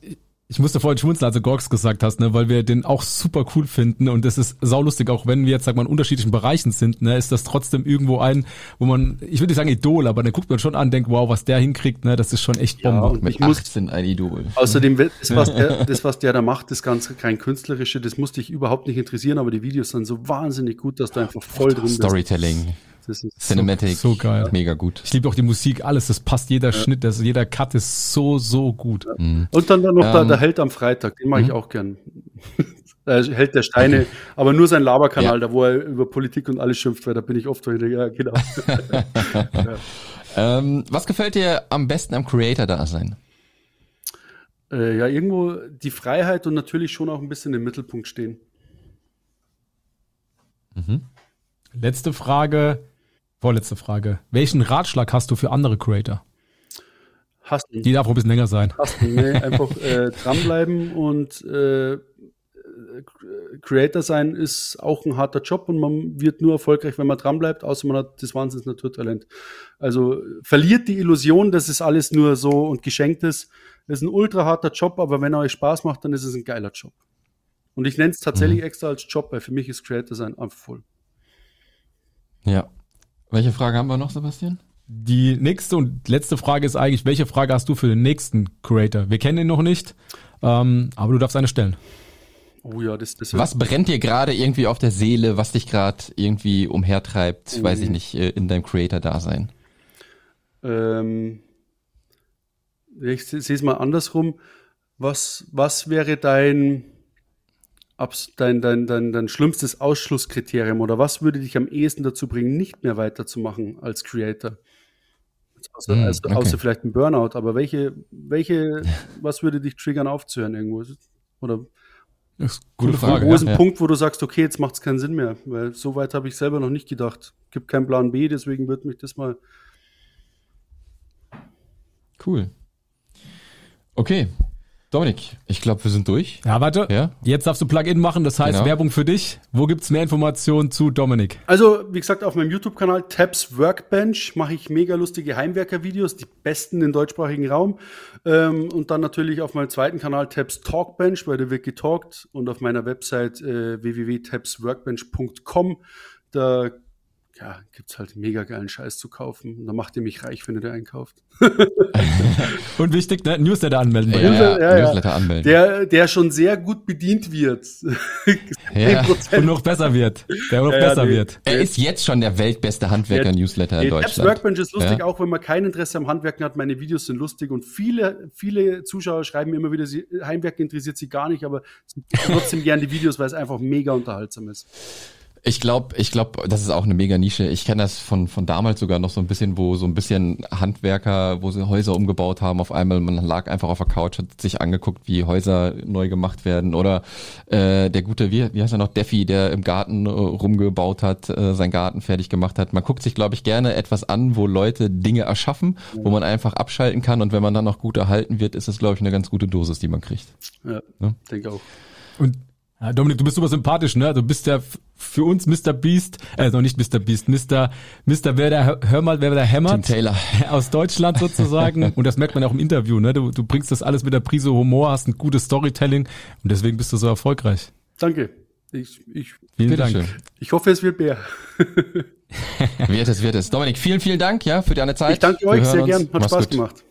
Ich musste vorhin schmunzeln, als du Gorks gesagt hast, ne, weil wir den auch super cool finden und das ist saulustig, auch wenn wir jetzt, sag mal, in unterschiedlichen Bereichen sind, ne, ist das trotzdem irgendwo ein, wo man, ich würde nicht sagen Idol, aber dann guckt man schon an, denkt, wow, was der hinkriegt, ne, das ist schon echt Bombe. Ja, und Mit ich muss, sind ein Idol. Außerdem, das was, der, das, was der da macht, das ganz kein künstlerische, das musste ich überhaupt nicht interessieren, aber die Videos sind so wahnsinnig gut, dass du einfach voll drin bist. Storytelling. Das ist Cinematic, so, so, geil. Mega gut. Ich liebe auch die Musik, alles, das passt, jeder ja. Schnitt, das, jeder Cut ist so, so gut. Ja. Mhm. Und dann, dann noch ähm, der, der Held am Freitag, den mache ich mhm. auch gern. der Held der Steine, okay. aber nur sein Laberkanal, ja. da wo er über Politik und alles schimpft, weil da bin ich oft wieder, ja, genau. ähm, was gefällt dir am besten am Creator-Dasein? Äh, ja, irgendwo die Freiheit und natürlich schon auch ein bisschen im Mittelpunkt stehen. Mhm. Letzte Frage. Vorletzte Frage. Welchen Ratschlag hast du für andere Creator? Hassen. Die darf auch ein bisschen länger sein. Hassen, nee, einfach äh, dranbleiben und äh, Creator sein ist auch ein harter Job und man wird nur erfolgreich, wenn man dranbleibt, außer man hat das Wahnsinns Naturtalent. Also verliert die Illusion, dass es alles nur so und geschenkt ist. Es ist ein ultra harter Job, aber wenn er euch Spaß macht, dann ist es ein geiler Job. Und ich nenne es tatsächlich mhm. extra als Job, weil für mich ist Creator sein einfach voll. Ja. Welche Frage haben wir noch, Sebastian? Die nächste und letzte Frage ist eigentlich, welche Frage hast du für den nächsten Creator? Wir kennen ihn noch nicht, ähm, aber du darfst eine stellen. Oh ja, das, das Was brennt dir gerade irgendwie auf der Seele, was dich gerade irgendwie umhertreibt, mhm. weiß ich nicht, äh, in deinem Creator-Dasein? Ähm, ich sehe es mal andersrum. Was, was wäre dein, dein, dein, dein, dein schlimmstes Ausschlusskriterium oder was würde dich am ehesten dazu bringen, nicht mehr weiterzumachen als Creator? Außer, mm, also, okay. außer vielleicht ein Burnout, aber welche, welche, was würde dich triggern, aufzuhören irgendwo? Oder das ist gute Frage. Wo ist ein ja. Punkt, wo du sagst, okay, jetzt macht es keinen Sinn mehr? Weil so weit habe ich selber noch nicht gedacht. Gibt keinen Plan B, deswegen wird mich das mal. Cool. Okay, Dominik, ich glaube, wir sind durch. Ja, warte. Ja? Jetzt darfst du Plugin machen, das heißt Genau. Werbung für dich. Wo gibt's mehr Informationen zu Dominik? Also, wie gesagt, auf meinem YouTube-Kanal Tabs Workbench mache ich mega lustige Heimwerker-Videos, die besten im deutschsprachigen Raum. Ähm, und dann natürlich auf meinem zweiten Kanal Tabs Talkbench, weil der wird getalkt. Und auf meiner Website äh, www.tabsworkbench.com. Da ja, gibt's halt mega geilen Scheiß zu kaufen. Und da macht ihr mich reich, wenn ihr den einkauft. Und wichtig, ne? Newsletter anmelden. Ja, ja, ja, ja. Newsletter anmelden. Der, der schon sehr gut bedient wird. Ja. 10%. Und noch besser wird. Der noch besser nee. wird. er ist jetzt schon der weltbeste Handwerker-Newsletter in Deutschland. Workbench ist lustig, Ja. auch wenn man kein Interesse am Handwerken hat. Meine Videos sind lustig und viele, viele Zuschauer schreiben mir immer wieder, sie, Heimwerken interessiert sie gar nicht, aber trotzdem gern die Videos, weil es einfach mega unterhaltsam ist. Ich glaube, ich glaube, das ist auch eine mega Nische. Ich kenne das von von damals sogar noch so ein bisschen, wo so ein bisschen Handwerker, wo sie Häuser umgebaut haben. Auf einmal man lag einfach auf der Couch, hat sich angeguckt, wie Häuser neu gemacht werden. Oder äh, der gute, wie, wie heißt er noch, Deffi, der im Garten äh, rumgebaut hat, äh, seinen Garten fertig gemacht hat. Man guckt sich, glaube ich, gerne etwas an, wo Leute Dinge erschaffen, wo man einfach abschalten kann. Und wenn man dann noch gut erhalten wird, ist es, glaube ich, eine ganz gute Dosis, die man kriegt. Ja, Ja. denke auch. Und ja, Dominik, du bist super sympathisch, ne? Du bist ja für uns Mr. Beast, äh, noch nicht Mr. Beast, Mr. Mr. Wer der, hör mal, wer der Tim hämmert. Taylor. Aus Deutschland sozusagen. Und das merkt man ja auch im Interview, ne? Du, du bringst das alles mit der Prise Humor, hast ein gutes Storytelling und deswegen bist du so erfolgreich. Danke. Ich, ich, Vielen Dank. Bitteschön. ich hoffe, es wird mehr. Wird es, wird es. Dominik, vielen, vielen Dank, ja, für deine Zeit. Ich danke euch sehr uns. gern. Hat Mach's Spaß gut. gemacht.